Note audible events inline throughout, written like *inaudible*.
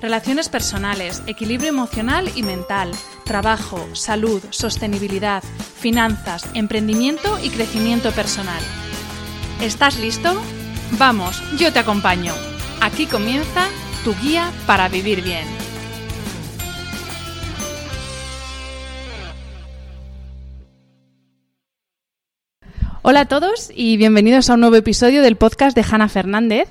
Relaciones personales, equilibrio emocional y mental, trabajo, salud, sostenibilidad, finanzas, emprendimiento y crecimiento personal. ¿Estás listo? Vamos, yo te acompaño. Aquí comienza tu guía para vivir bien. Hola a todos y bienvenidos a un nuevo episodio del podcast de Hanna Fernández.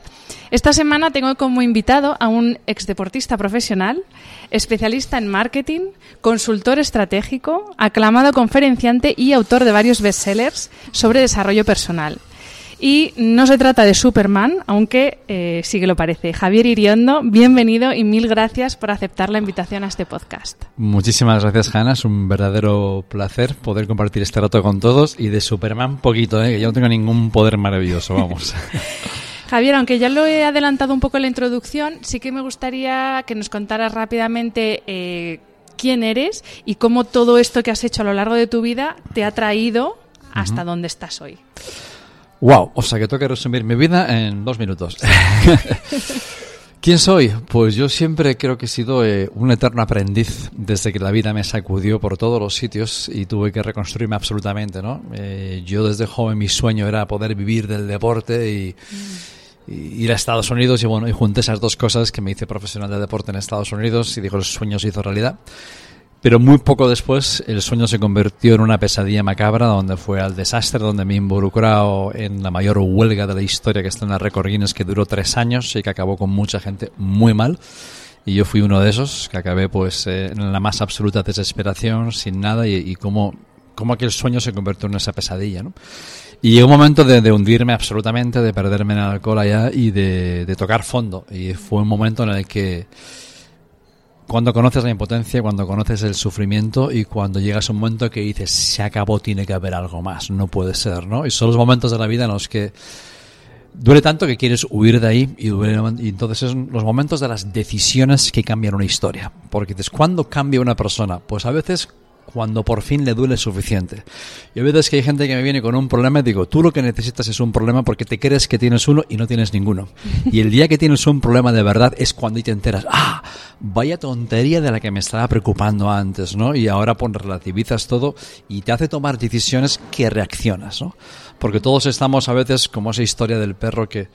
Esta semana tengo como invitado a un exdeportista profesional, especialista en marketing, consultor estratégico, aclamado conferenciante y autor de varios bestsellers sobre desarrollo personal. Y no se trata de Superman, aunque eh, sí que lo parece. Javier Iriondo, bienvenido y mil gracias por aceptar la invitación a este podcast. Muchísimas gracias, Hanna. Es un verdadero placer poder compartir este rato con todos. Y de Superman, poquito, ¿eh? que yo no tengo ningún poder maravilloso, vamos. *laughs* Javier, aunque ya lo he adelantado un poco en la introducción, sí que me gustaría que nos contaras rápidamente eh, quién eres y cómo todo esto que has hecho a lo largo de tu vida te ha traído hasta donde estás hoy. Wow, o sea que tengo que resumir mi vida en dos minutos. *laughs* ¿Quién soy? Pues yo siempre creo que he sido eh, un eterno aprendiz desde que la vida me sacudió por todos los sitios y tuve que reconstruirme absolutamente, ¿no? Eh, yo desde joven mi sueño era poder vivir del deporte y, ir a Estados Unidos y bueno, y junté esas dos cosas que me hice profesional de deporte en Estados Unidos y digo, el sueño se hizo realidad. Pero muy poco después el sueño se convirtió en una pesadilla macabra donde fue al desastre, donde me he involucrado en la mayor huelga de la historia que está en la Record Guinness que duró tres años y que acabó con mucha gente muy mal. Y yo fui uno de esos que acabé pues eh, en la más absoluta desesperación, sin nada y, y como, como aquel sueño se convirtió en esa pesadilla, ¿no? Y llegó un momento de, de, hundirme absolutamente, de perderme en el alcohol allá y de, de tocar fondo. Y fue un momento en el que cuando conoces la impotencia, cuando conoces el sufrimiento y cuando llegas a un momento que dices, se acabó, tiene que haber algo más, no puede ser, ¿no? Y son los momentos de la vida en los que duele tanto que quieres huir de ahí y, duele, y entonces son los momentos de las decisiones que cambian una historia. Porque dices, ¿cuándo cambia una persona? Pues a veces cuando por fin le duele suficiente. Y a veces que hay gente que me viene con un problema y digo, tú lo que necesitas es un problema porque te crees que tienes uno y no tienes ninguno. *laughs* Y el día que tienes un problema de verdad es cuando te enteras, ah, vaya tontería de la que me estaba preocupando antes, ¿no? Y ahora pues relativizas todo y te hace tomar decisiones que reaccionas, ¿no? Porque todos estamos a veces como esa historia del perro que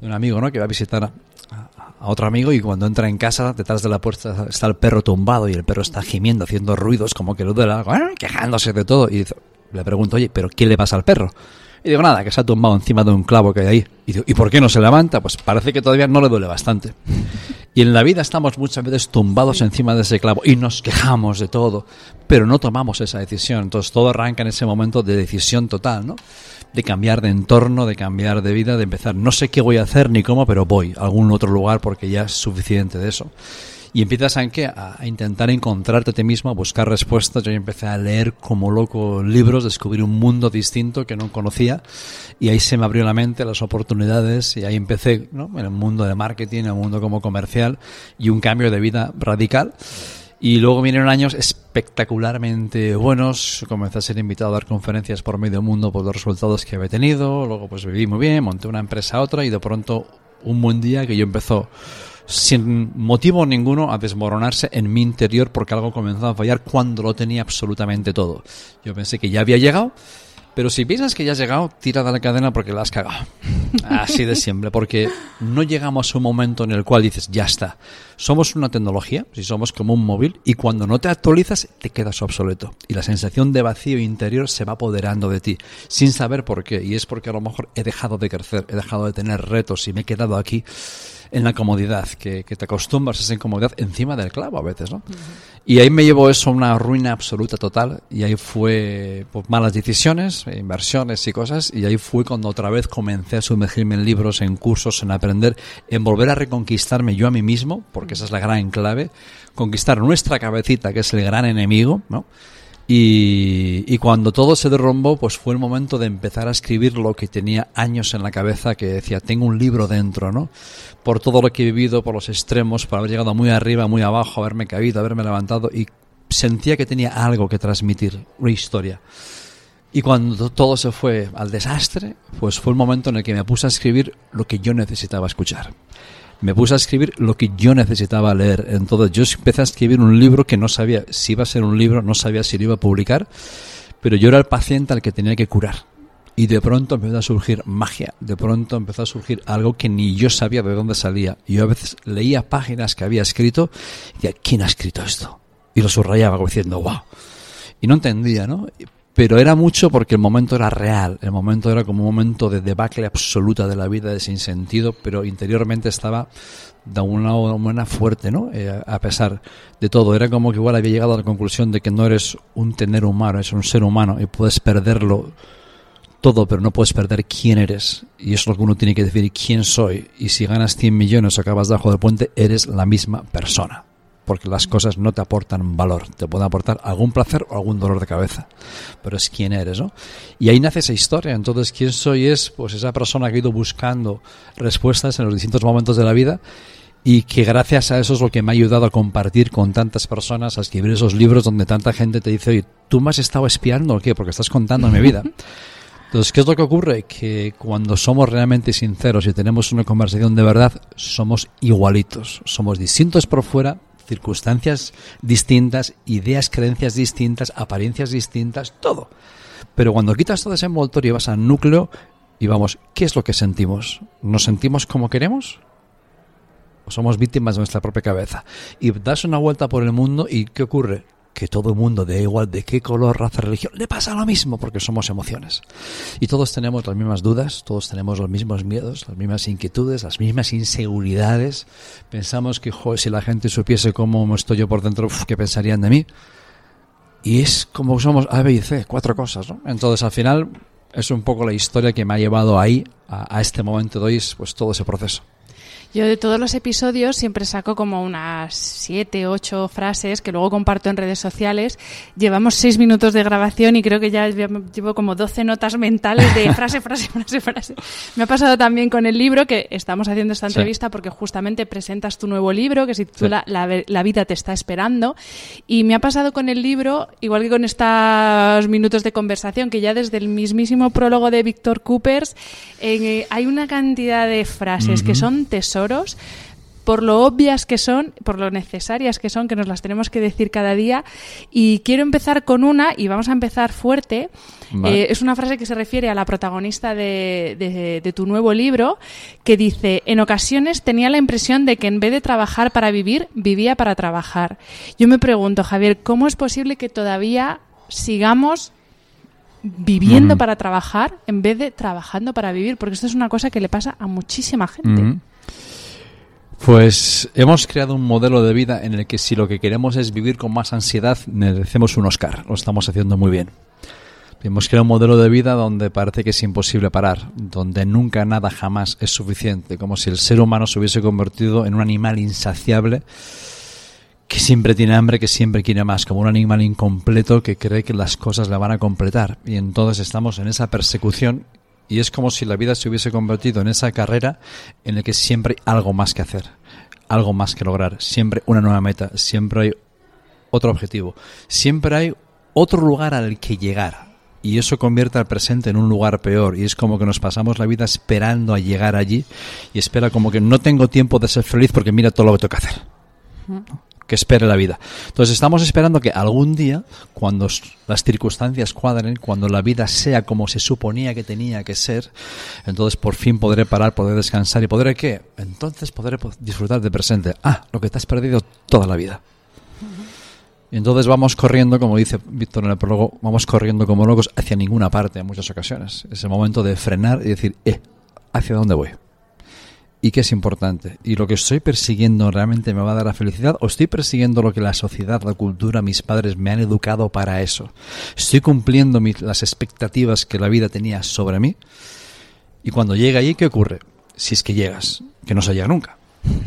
de un amigo, ¿no? Que va a visitar a, otro amigo y cuando entra en casa, detrás de la puerta está el perro tumbado y el perro está gimiendo, haciendo ruidos como que lo de la, quejándose de todo. Y le pregunto, oye, ¿pero qué le pasa al perro? Y digo, nada, que se ha tumbado encima de un clavo que hay ahí. Y digo, ¿y por qué no se levanta? Pues parece que todavía no le duele bastante. Y en la vida estamos muchas veces tumbados encima de ese clavo y nos quejamos de todo, pero no tomamos esa decisión. Entonces todo arranca en ese momento de decisión total, ¿no? De cambiar de entorno, de cambiar de vida, de empezar, no sé qué voy a hacer ni cómo, pero voy a algún otro lugar porque ya es suficiente de eso. Y empiezas a, ¿qué? a intentar encontrarte a ti mismo, a buscar respuestas. Yo empecé a leer como loco libros, descubrir un mundo distinto que no conocía y ahí se me abrió la mente, las oportunidades y ahí empecé ¿no? en el mundo de marketing, en el mundo como comercial y un cambio de vida radical. Y luego vinieron años espectacularmente buenos. Comencé a ser invitado a dar conferencias por medio mundo por los resultados que había tenido. Luego pues viví muy bien, monté una empresa a otra y de pronto un buen día que yo empezó sin motivo ninguno a desmoronarse en mi interior porque algo comenzó a fallar cuando lo tenía absolutamente todo. Yo pensé que ya había llegado pero si piensas que ya has llegado, tira de la cadena porque la has cagado. *laughs* Así de siempre, porque no llegamos a un momento en el cual dices, ya está. Somos una tecnología, si somos como un móvil, y cuando no te actualizas, te quedas obsoleto. Y la sensación de vacío interior se va apoderando de ti, sin saber por qué. Y es porque a lo mejor he dejado de crecer, he dejado de tener retos y me he quedado aquí en la comodidad, que, te acostumbras a esa incomodidad encima del clavo a veces, ¿no? Y ahí me llevó eso a una ruina absoluta total y ahí fue por malas decisiones, inversiones y cosas y ahí fue cuando otra vez comencé a sumergirme en libros, en cursos, en aprender, en volver a reconquistarme yo a mí mismo, porque esa es la gran clave, conquistar nuestra cabecita, que es el gran enemigo, ¿no? Y, cuando todo se derrumbó, pues fue el momento de empezar a escribir lo que tenía años en la cabeza, que decía, tengo un libro dentro, ¿no? Por todo lo que he vivido, por los extremos, por haber llegado muy arriba, muy abajo, haberme caído, haberme levantado, y sentía que tenía algo que transmitir, una historia. Y cuando todo se fue al desastre, pues fue el momento en el que me puse a escribir lo que yo necesitaba escuchar me puse a escribir lo que yo necesitaba leer. Entonces yo empecé a escribir un libro que no sabía si iba a ser un libro, no sabía si lo iba a publicar, pero yo era el paciente al que tenía que curar. Y de pronto empezó a surgir magia, de pronto empezó a surgir algo que ni yo sabía de dónde salía. Yo a veces leía páginas que había escrito y decía, ¿quién ha escrito esto? Y lo subrayaba como diciendo, wow. Y no entendía, ¿no? Pero era mucho porque el momento era real, el momento era como un momento de debacle absoluta de la vida, de sinsentido, pero interiormente estaba de una manera fuerte, ¿no? Eh, a pesar de todo, era como que igual había llegado a la conclusión de que no eres un tener humano, eres un ser humano y puedes perderlo todo, pero no puedes perder quién eres. Y eso es lo que uno tiene que decir, quién soy. Y si ganas 100 millones o acabas debajo del puente, eres la misma persona porque las cosas no te aportan valor, te pueden aportar algún placer o algún dolor de cabeza, pero es quién eres, ¿no? Y ahí nace esa historia, entonces quién soy es pues esa persona que ha ido buscando respuestas en los distintos momentos de la vida y que gracias a eso es lo que me ha ayudado a compartir con tantas personas, a escribir esos libros donde tanta gente te dice, oye, ¿tú me has estado espiando o qué? Porque estás contando mi vida. *laughs* Entonces, ¿qué es lo que ocurre? Que cuando somos realmente sinceros y tenemos una conversación de verdad, somos igualitos. Somos distintos por fuera, circunstancias distintas, ideas, creencias distintas, apariencias distintas, todo. Pero cuando quitas todo ese envoltorio y vas al núcleo y vamos, ¿qué es lo que sentimos? ¿Nos sentimos como queremos? ¿O somos víctimas de nuestra propia cabeza? Y das una vuelta por el mundo y ¿qué ocurre? Que todo el mundo, de igual de qué color, raza, religión, le pasa lo mismo porque somos emociones. Y todos tenemos las mismas dudas, todos tenemos los mismos miedos, las mismas inquietudes, las mismas inseguridades. Pensamos que, joder, si la gente supiese cómo estoy yo por dentro, ¿qué pensarían de mí? Y es como somos A, B y C, cuatro cosas, ¿no? Entonces, al final, es un poco la historia que me ha llevado ahí, a, a este momento de hoy, pues todo ese proceso. Yo de todos los episodios siempre saco como unas siete, ocho frases que luego comparto en redes sociales. Llevamos seis minutos de grabación y creo que ya llevo como doce notas mentales de *laughs* frase, frase, frase, frase. Me ha pasado también con el libro que estamos haciendo esta entrevista porque justamente presentas tu nuevo libro que se titula la, la, vida te está esperando. Y me ha pasado con el libro, igual que con estos minutos de conversación, que ya desde el mismísimo prólogo de Víctor Coopers eh, hay una cantidad de frases que son tesoros por lo obvias que son, por lo necesarias que son, que nos las tenemos que decir cada día. Y quiero empezar con una, y vamos a empezar fuerte. Eh, es una frase que se refiere a la protagonista de, de, tu nuevo libro, que dice, en ocasiones tenía la impresión de que en vez de trabajar para vivir, vivía para trabajar. Yo me pregunto, Javier, ¿cómo es posible que todavía sigamos viviendo para trabajar en vez de trabajando para vivir? Porque esto es una cosa que le pasa a muchísima gente. Pues hemos creado un modelo de vida en el que si lo que queremos es vivir con más ansiedad, merecemos un Oscar. Lo estamos haciendo muy bien. Hemos creado un modelo de vida donde parece que es imposible parar, donde nunca nada jamás es suficiente, como si el ser humano se hubiese convertido en un animal insaciable que siempre tiene hambre, que siempre quiere más, como un animal incompleto que cree que las cosas le van a completar. Y entonces estamos en esa persecución y es como si la vida se hubiese convertido en esa carrera en la que siempre hay algo más que hacer, algo más que lograr, siempre una nueva meta, siempre hay otro objetivo. Siempre hay otro lugar al que llegar. Y eso convierte al presente en un lugar peor. Y es como que nos pasamos la vida esperando a llegar allí. Y espera como que no tengo tiempo de ser feliz porque mira todo lo que tengo que hacer. Que espere la vida. Entonces estamos esperando que algún día, cuando las circunstancias cuadren, cuando la vida sea como se suponía que tenía que ser, entonces por fin podré parar, podré descansar y podré qué? Entonces podré disfrutar del presente. Ah, lo que te has perdido toda la vida. Y entonces vamos corriendo, como dice Víctor en el prólogo, vamos corriendo como locos hacia ninguna parte en muchas ocasiones. Es el momento de frenar y decir, eh, ¿hacia dónde voy? ¿Y qué es importante? ¿Y lo que estoy persiguiendo realmente me va a dar la felicidad? ¿O estoy persiguiendo lo que la sociedad, la cultura, mis padres me han educado para eso? ¿Estoy cumpliendo las expectativas que la vida tenía sobre mí? Y cuando llega allí, ¿qué ocurre? Si es que llegas, que no se llega nunca.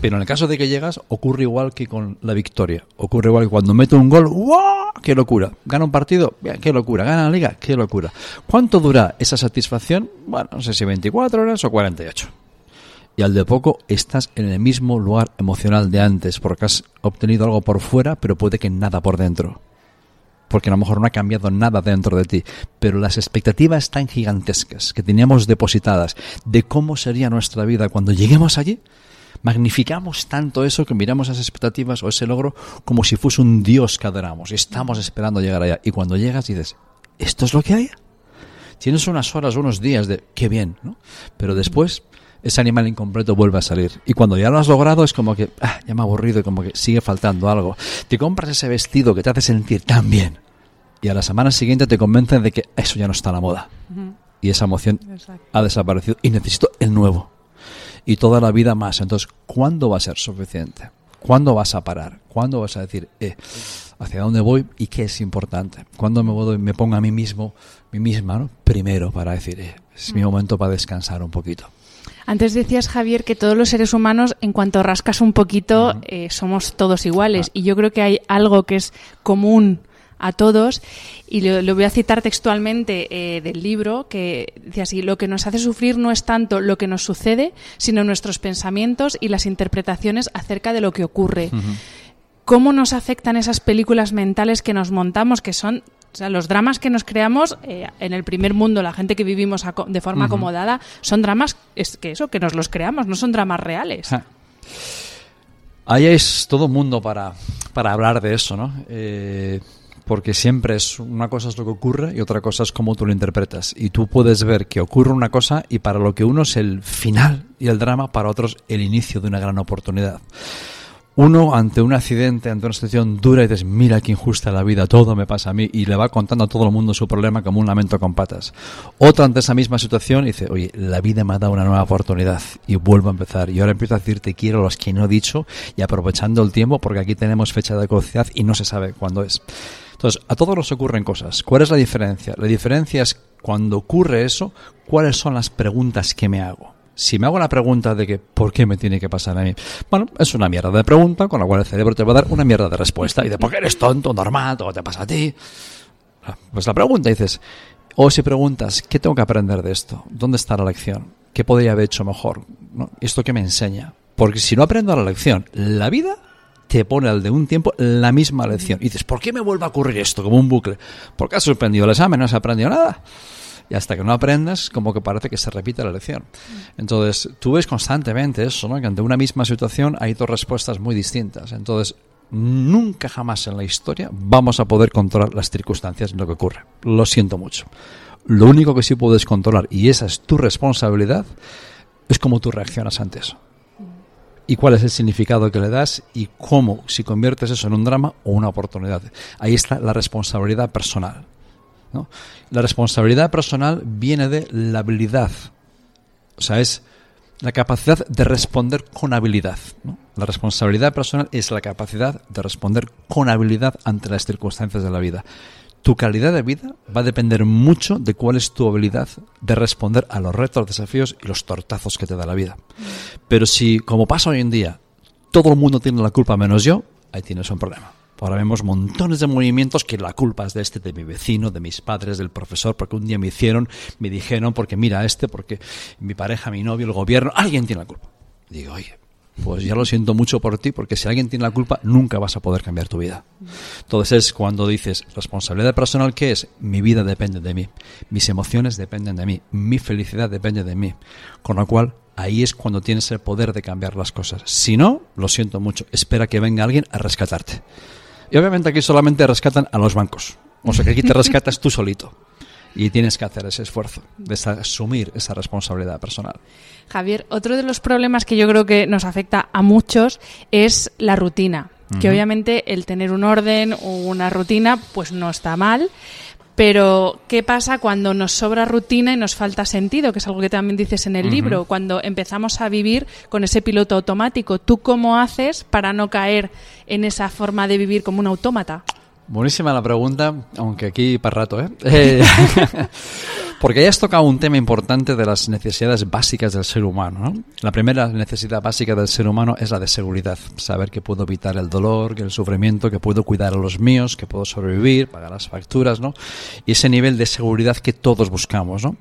Pero en el caso de que llegas, ocurre igual que con la victoria. Ocurre igual que cuando meto un gol. ¡Qué locura! Gana un partido, ¡qué locura! Gana la liga, ¡qué locura! ¿Cuánto dura esa satisfacción? Bueno, no sé si 24 horas o 48. Y al de poco estás en el mismo lugar emocional de antes, porque has obtenido algo por fuera, pero puede que nada por dentro. Porque a lo mejor no ha cambiado nada dentro de ti, pero las expectativas tan gigantescas que teníamos depositadas de cómo sería nuestra vida cuando lleguemos allí, magnificamos tanto eso que miramos esas expectativas o ese logro como si fuese un Dios que adoramos. Y estamos esperando llegar allá. Y cuando llegas dices, ¿esto es lo que hay? Tienes unas horas, unos días de qué bien, ¿no? Pero después ese animal incompleto vuelve a salir. Y cuando ya lo has logrado es como que, ah, ya me ha aburrido y como que sigue faltando algo. Te compras ese vestido que te hace sentir tan bien. Y a la semana siguiente te convencen de que eso ya no está a la moda. Y esa emoción ha desaparecido y necesito el nuevo y toda la vida más. Entonces, ¿cuándo va a ser suficiente? ¿Cuándo vas a parar? ¿Cuándo vas a decir, eh, hacia dónde voy y qué es importante? ¿Cuándo me, voy, me pongo a mí mismo, mí misma, ¿no? primero para decir, eh, es mi mm. momento para descansar un poquito? Antes decías, Javier, que todos los seres humanos, en cuanto rascas un poquito, eh, somos todos iguales. Ah. Y yo creo que hay algo que es común a todos. Y lo, voy a citar textualmente eh, del libro, que dice así, lo que nos hace sufrir no es tanto lo que nos sucede, sino nuestros pensamientos y las interpretaciones acerca de lo que ocurre. ¿Cómo nos afectan esas películas mentales que nos montamos, que son o sea, los dramas que nos creamos eh, en el primer mundo, la gente que vivimos de forma acomodada, son dramas es que eso, que nos los creamos, no son dramas reales. Ahí es todo mundo para, para hablar de eso, ¿no? Eh, porque siempre es una cosa es lo que ocurre y otra cosa es cómo tú lo interpretas. Y tú puedes ver que ocurre una cosa y para lo que uno es el final y el drama, para otros el inicio de una gran oportunidad. Uno ante un accidente, ante una situación dura y dices, mira qué injusta la vida, todo me pasa a mí y le va contando a todo el mundo su problema como un lamento con patas. Otro ante esa misma situación dice, oye, la vida me ha dado una nueva oportunidad y vuelvo a empezar. Y ahora empiezo a decirte quiero los que no he dicho y aprovechando el tiempo porque aquí tenemos fecha de caducidad y no se sabe cuándo es. Entonces, a todos nos ocurren cosas. ¿Cuál es la diferencia? La diferencia es cuando ocurre eso, ¿cuáles son las preguntas que me hago? Si me hago la pregunta de que ¿por qué me tiene que pasar a mí? Bueno, es una mierda de pregunta con la cual el cerebro te va a dar una mierda de respuesta. Y de ¿por qué eres tonto, normal, todo te pasa a ti? Ah, pues la pregunta dices, o si preguntas, ¿qué tengo que aprender de esto? ¿Dónde está la lección? ¿Qué podría haber hecho mejor? ¿Esto qué me enseña? Porque si no aprendo la lección, la vida te pone al de un tiempo la misma lección. Y dices, ¿por qué me vuelve a ocurrir esto? Como un bucle. Porque has suspendido el examen, no has aprendido nada. Y hasta que no aprendas, como que parece que se repite la lección. Entonces, tú ves constantemente eso, ¿no? Que ante una misma situación hay dos respuestas muy distintas. Entonces, nunca jamás en la historia vamos a poder controlar las circunstancias en lo que ocurre. Lo siento mucho. Lo único que sí puedes controlar, y esa es tu responsabilidad, es cómo tú reaccionas ante eso y cuál es el significado que le das y cómo, si conviertes eso en un drama o una oportunidad. Ahí está la responsabilidad personal. ¿No? La responsabilidad personal viene de la habilidad, o sea, es la capacidad de responder con habilidad. La responsabilidad personal es la capacidad de responder con habilidad ante las circunstancias de la vida tu calidad de vida va a depender mucho de cuál es tu habilidad de responder a los retos, desafíos y los tortazos que te da la vida. Pero si, como pasa hoy en día, todo el mundo tiene la culpa menos yo, ahí tienes un problema. Ahora vemos montones de movimientos que la culpa es de este, de mi vecino, de mis padres, del profesor, porque un día me hicieron, me dijeron, porque mira este, porque mi pareja, mi novio, el gobierno, alguien tiene la culpa. Digo, oye, pues ya lo siento mucho por ti, porque si alguien tiene la culpa, nunca vas a poder cambiar tu vida. Entonces es cuando dices, responsabilidad personal, ¿qué es? Mi vida depende de mí, mis emociones dependen de mí, mi felicidad depende de mí. Con lo cual, ahí es cuando tienes el poder de cambiar las cosas. Si no, lo siento mucho, espera que venga alguien a rescatarte. Y obviamente aquí solamente rescatan a los bancos. O sea que aquí te *laughs* rescatas tú solito. Y tienes que hacer ese esfuerzo de asumir esa responsabilidad personal. Javier, otro de los problemas que yo creo que nos afecta a muchos es la rutina. Que obviamente el tener un orden o una rutina, pues no está mal. Pero, ¿qué pasa cuando nos sobra rutina y nos falta sentido? Que es algo que también dices en el libro. Cuando empezamos a vivir con ese piloto automático, ¿tú cómo haces para no caer en esa forma de vivir como un autómata? Buenísima la pregunta, aunque aquí para rato, ¿eh? *laughs* eh *laughs* porque ya has tocado un tema importante de las necesidades básicas del ser humano. ¿no? La primera necesidad básica del ser humano es la de seguridad. Saber que puedo evitar el dolor, el sufrimiento, que puedo cuidar a los míos, que puedo sobrevivir, pagar las facturas, ¿no? Y ese nivel de seguridad que todos buscamos, ¿no?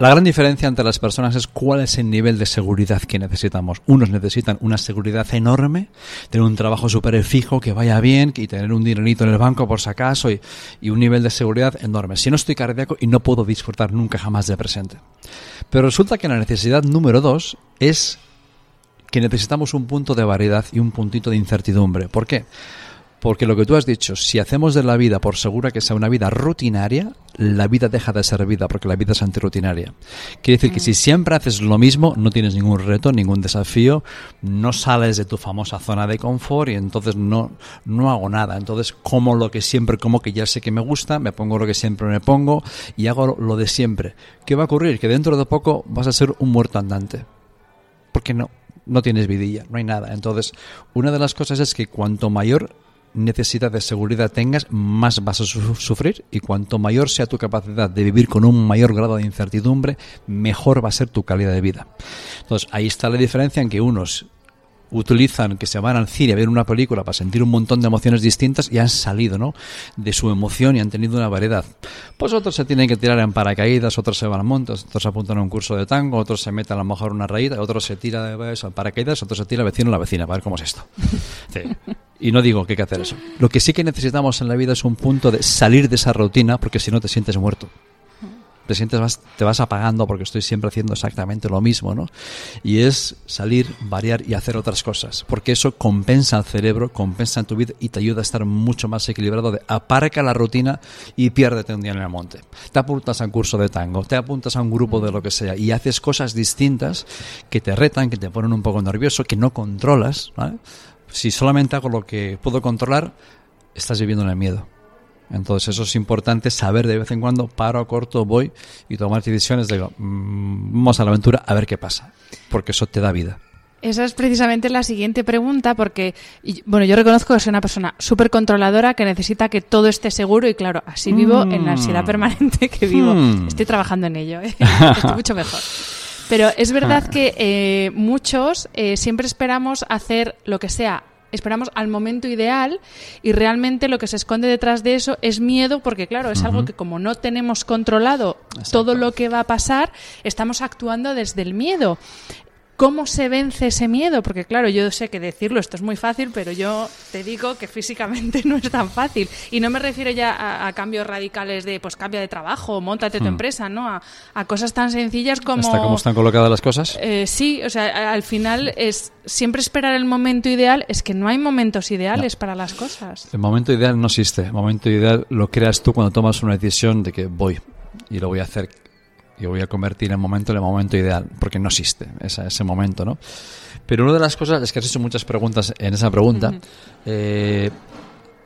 La gran diferencia entre las personas es cuál es el nivel de seguridad que necesitamos. Unos necesitan una seguridad enorme, tener un trabajo súper fijo, que vaya bien, y tener un dinerito en el banco por si acaso, y, y, un nivel de seguridad enorme. Si no estoy cardíaco y no puedo disfrutar nunca jamás de presente. Pero resulta que la necesidad número dos es que necesitamos un punto de variedad y un puntito de incertidumbre. ¿Por qué? Porque lo que tú has dicho, si hacemos de la vida por segura que sea una vida rutinaria, la vida deja de ser vida porque la vida es antirutinaria. Quiere decir que si siempre haces lo mismo, no tienes ningún reto, ningún desafío, no sales de tu famosa zona de confort y entonces no, no hago nada. Entonces como lo que siempre, como que ya sé que me gusta, me pongo lo que siempre me pongo y hago lo de siempre. ¿Qué va a ocurrir? Que dentro de poco vas a ser un muerto andante. Porque no, no tienes vidilla, no hay nada. Entonces, una de las cosas es que cuanto mayor necesidad de seguridad tengas, más vas a sufrir y cuanto mayor sea tu capacidad de vivir con un mayor grado de incertidumbre, mejor va a ser tu calidad de vida. Entonces, ahí está la diferencia en que unos utilizan que se van al cine a ver una película para sentir un montón de emociones distintas y han salido ¿no? de su emoción y han tenido una variedad. Pues otros se tienen que tirar en paracaídas, otros se van a montes, otros apuntan a un curso de tango, otros se meten a lo mejor una raída, otros se tira de eso, en paracaídas, otros se tira vecino a la vecina para ver cómo es esto. *laughs* Y no digo que hay que hacer eso. Lo que sí que necesitamos en la vida es un punto de salir de esa rutina porque si no te sientes muerto te sientes te vas apagando porque estoy siempre haciendo exactamente lo mismo, ¿no? Y es salir, variar y hacer otras cosas, porque eso compensa al cerebro, compensa en tu vida y te ayuda a estar mucho más equilibrado de aparca la rutina y piérdete un día en el monte. Te apuntas a un curso de tango, te apuntas a un grupo de lo que sea y haces cosas distintas que te retan, que te ponen un poco nervioso, que no controlas, Si solamente hago lo que puedo controlar, estás viviendo en el miedo. Entonces eso es importante saber de vez en cuando, paro, corto, voy y tomar decisiones. Digo, mm, vamos a la aventura a ver qué pasa, porque eso te da vida. Esa es precisamente la siguiente pregunta, porque, bueno, yo reconozco que soy una persona súper controladora que necesita que todo esté seguro y, claro, así vivo en la ansiedad mm. permanente que vivo. Mm. Estoy trabajando en ello, ¿eh? *laughs* estoy mucho mejor. Pero es verdad que eh, muchos eh, siempre esperamos hacer lo que sea esperamos al momento ideal y realmente lo que se esconde detrás de eso es miedo porque claro, es algo que como no tenemos controlado todo lo que va a pasar, estamos actuando desde el miedo. ¿Cómo se vence ese miedo? Porque claro, yo sé que decirlo esto es muy fácil, pero yo te digo que físicamente *laughs* no es tan fácil. Y no me refiero ya a, cambios radicales de, pues cambia de trabajo, montate tu hmm. empresa, ¿no? A, cosas tan sencillas como... ¿Hasta cómo están colocadas las cosas? Eh, sí, o sea, al final es siempre esperar el momento ideal. Es que no hay momentos ideales para las cosas. El momento ideal no existe. El momento ideal lo creas tú cuando tomas una decisión de que voy y lo voy a hacer y voy a convertir el momento en el momento ideal, porque no existe ese, ese momento, ¿no? Pero una de las cosas es que has hecho muchas preguntas en esa pregunta. Eh,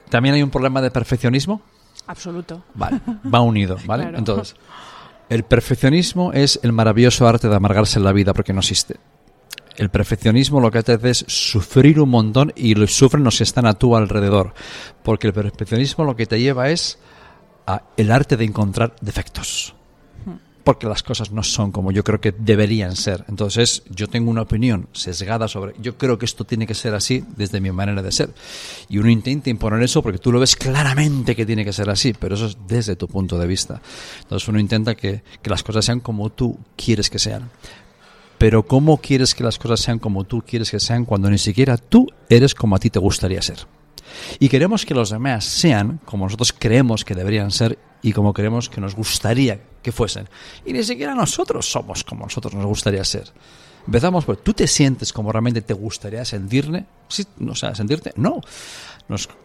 ¿También hay un problema de perfeccionismo? Absoluto. Vale, va unido, ¿vale? Entonces, el perfeccionismo es el maravilloso arte de amargarse en la vida porque no existe. El perfeccionismo lo que hace es sufrir un montón y lo sufren los que están a tu alrededor. Porque el perfeccionismo lo que te lleva es a el arte de encontrar defectos porque las cosas no son como yo creo que deberían ser. Entonces, yo tengo una opinión sesgada sobre, yo creo que esto tiene que ser así desde mi manera de ser. Y uno intenta imponer eso porque tú lo ves claramente que tiene que ser así, pero eso es desde tu punto de vista. Entonces, uno intenta que, que las cosas sean como tú quieres que sean. Pero ¿cómo quieres que las cosas sean como tú quieres que sean cuando ni siquiera tú eres como a ti te gustaría ser? Y queremos que los demás sean como nosotros creemos que deberían ser y como creemos que nos gustaría que fuesen. Y ni siquiera nosotros somos como nosotros nos gustaría ser. Empezamos por, ¿tú te sientes como realmente te gustaría sentirte? Sí, o sea, sentirte, no.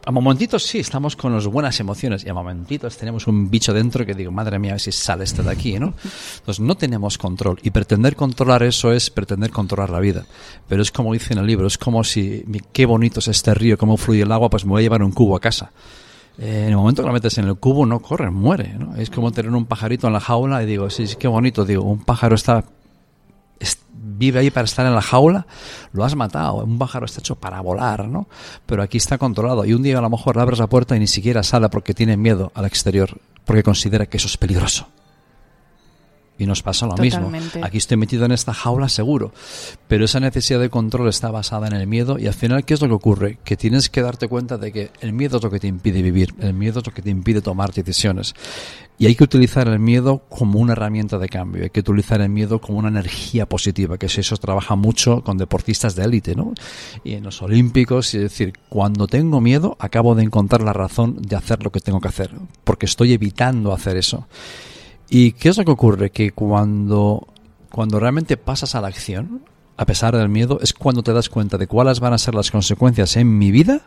A momentitos sí, estamos con las buenas emociones y a momentitos tenemos un bicho dentro que digo, madre mía, a ver si sale este de aquí, ¿no? Entonces no tenemos control y pretender controlar eso es pretender controlar la vida. Pero es como dice en el libro, es como si, qué bonito es este río, cómo fluye el agua, pues me voy a llevar un cubo a casa. Eh, en el momento que lo metes en el cubo no corre, muere. Es como tener un pajarito en la jaula y digo, sí, qué bonito, digo, un pájaro está vive ahí para estar en la jaula, lo has matado. Un pájaro está hecho para volar, ¿no? Pero aquí está controlado. Y un día a lo mejor abres la puerta y ni siquiera sale porque tiene miedo al exterior, porque considera que eso es peligroso. Y nos pasa lo mismo. Aquí estoy metido en esta jaula seguro. Pero esa necesidad de control está basada en el miedo y al final, ¿qué es lo que ocurre? Que tienes que darte cuenta de que el miedo es lo que te impide vivir, el miedo es lo que te impide tomar decisiones. Y hay que utilizar el miedo como una herramienta de cambio, hay que utilizar el miedo como una energía positiva, que eso trabaja mucho con deportistas de élite, ¿no? Y en los olímpicos, es decir, cuando tengo miedo, acabo de encontrar la razón de hacer lo que tengo que hacer, porque estoy evitando hacer eso. ¿Y qué es lo que ocurre? Que cuando, cuando realmente pasas a la acción, a pesar del miedo, es cuando te das cuenta de cuáles van a ser las consecuencias en mi vida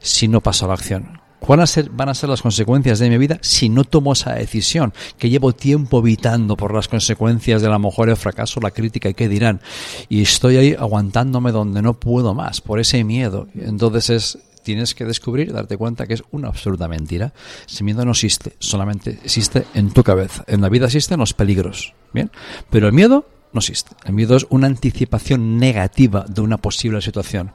si no paso a la acción. ¿Cuáles van a ser las consecuencias de mi vida si no tomo esa decisión que llevo tiempo evitando por las consecuencias de la mejor el fracaso, la crítica y qué dirán? Y estoy ahí aguantándome donde no puedo más por ese miedo. Entonces es tienes que descubrir, darte cuenta que es una absoluta mentira. Ese miedo no existe, solamente existe en tu cabeza. En la vida existen los peligros, ¿bien? Pero el miedo no existe. El miedo es una anticipación negativa de una posible situación.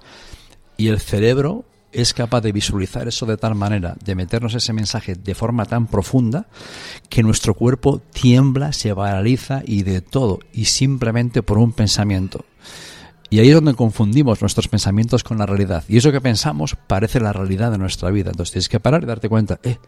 Y el cerebro es capaz de visualizar eso de tal manera, de meternos ese mensaje de forma tan profunda, que nuestro cuerpo tiembla, se paraliza y de todo, y simplemente por un pensamiento. Y ahí es donde confundimos nuestros pensamientos con la realidad. Y eso que pensamos parece la realidad de nuestra vida. Entonces tienes que parar y darte cuenta, eh,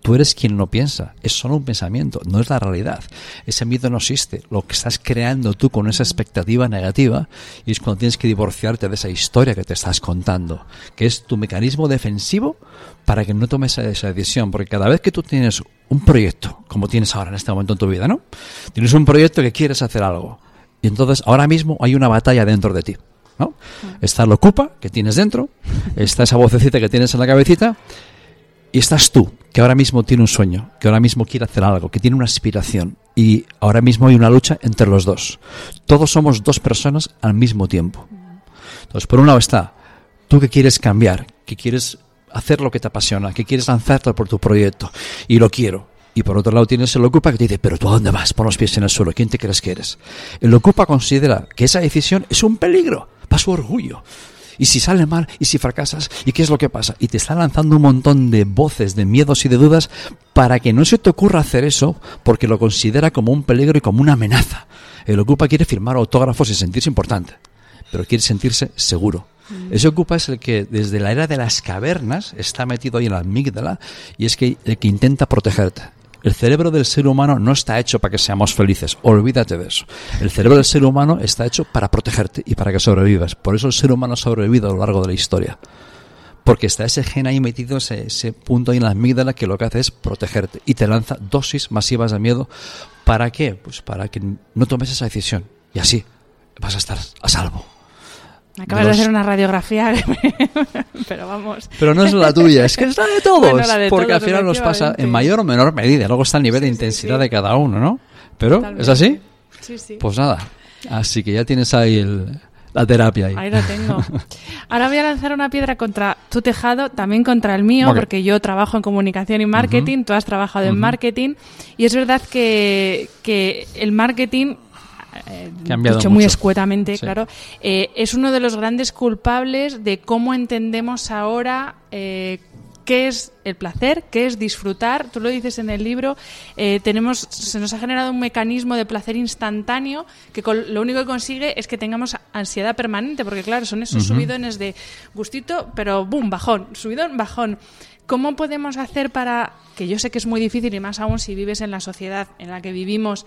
tú eres quien lo piensa, es solo un pensamiento, no es la realidad. Ese miedo no existe. Lo que estás creando tú con esa expectativa negativa y es cuando tienes que divorciarte de esa historia que te estás contando, que es tu mecanismo defensivo para que no tomes esa decisión. Porque cada vez que tú tienes un proyecto, como tienes ahora en este momento en tu vida, ¿no? Tienes un proyecto que quieres hacer algo y entonces ahora mismo hay una batalla dentro de ti. ¿no? Está lo ocupa que tienes dentro, está esa vocecita que tienes en la cabecita, y estás tú, que ahora mismo tiene un sueño, que ahora mismo quiere hacer algo, que tiene una aspiración. Y ahora mismo hay una lucha entre los dos. Todos somos dos personas al mismo tiempo. Entonces, por un lado está tú que quieres cambiar, que quieres hacer lo que te apasiona, que quieres lanzarte por tu proyecto. Y lo quiero. Y por otro lado tienes el Ocupa que te dice, pero tú a dónde vas? Pon los pies en el suelo, ¿quién te crees que eres? El Ocupa considera que esa decisión es un peligro para su orgullo. Y si sale mal, y si fracasas, ¿y qué es lo que pasa? Y te está lanzando un montón de voces, de miedos y de dudas para que no se te ocurra hacer eso porque lo considera como un peligro y como una amenaza. El Ocupa quiere firmar autógrafos y sentirse importante, pero quiere sentirse seguro. Mm. Ese Ocupa es el que desde la era de las cavernas está metido ahí en la amígdala y es que el que intenta protegerte. El cerebro del ser humano no está hecho para que seamos felices, olvídate de eso. El cerebro del ser humano está hecho para protegerte y para que sobrevivas. Por eso el ser humano ha sobrevivido a lo largo de la historia. Porque está ese gen ahí metido, ese, punto ahí en la amígdala que lo que hace es protegerte y te lanza dosis masivas de miedo. ¿Para qué? Pues para que no tomes esa decisión. Y así vas a estar a salvo. Acabas de, hacer una radiografía, *laughs* pero vamos. Pero no es la tuya, es que es la de *laughs* todos. porque al final nos pasa en mayor o menor medida. Luego está el nivel de intensidad de cada uno, ¿no? Pero, ¿es así? Sí, sí. Pues nada. Así que ya tienes ahí la terapia ahí. Ahí lo tengo. *laughs* Ahora voy a lanzar una piedra contra tu tejado, también contra el mío, porque yo trabajo en comunicación y marketing, tú has trabajado en marketing, y es verdad que, que el marketing eh, dicho muy escuetamente, claro, eh, es uno de los grandes culpables de cómo entendemos ahora eh, qué es el placer, qué es disfrutar. Tú lo dices en el libro, tenemos, se nos ha generado un mecanismo de placer instantáneo que lo único que consigue es que tengamos ansiedad permanente, porque claro, son esos subidones de gustito, pero boom, bajón, subidón, bajón. ¿Cómo podemos hacer para, que yo sé que es muy difícil y más aún si vives en la sociedad en la que vivimos,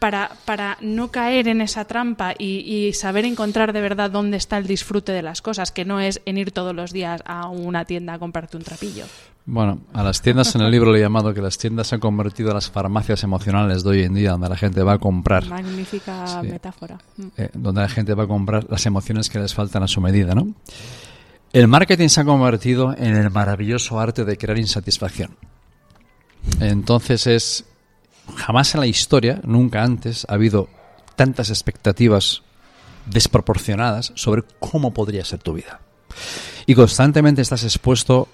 para, para no caer en esa trampa y, saber encontrar de verdad dónde está el disfrute de las cosas, que no es en ir todos los días a una tienda a comprarte un trapillo. Bueno, a las tiendas en el libro le he llamado que las tiendas se han convertido en las farmacias emocionales de hoy en día, donde la gente va a comprar. Magnífica metáfora. Mm. Eh, donde la gente va a comprar las emociones que les faltan a su medida, ¿no? El marketing se ha convertido en el maravilloso arte de crear insatisfacción. Entonces es jamás en la historia, nunca antes, ha habido tantas expectativas desproporcionadas sobre cómo podría ser tu vida. Y constantemente estás expuesto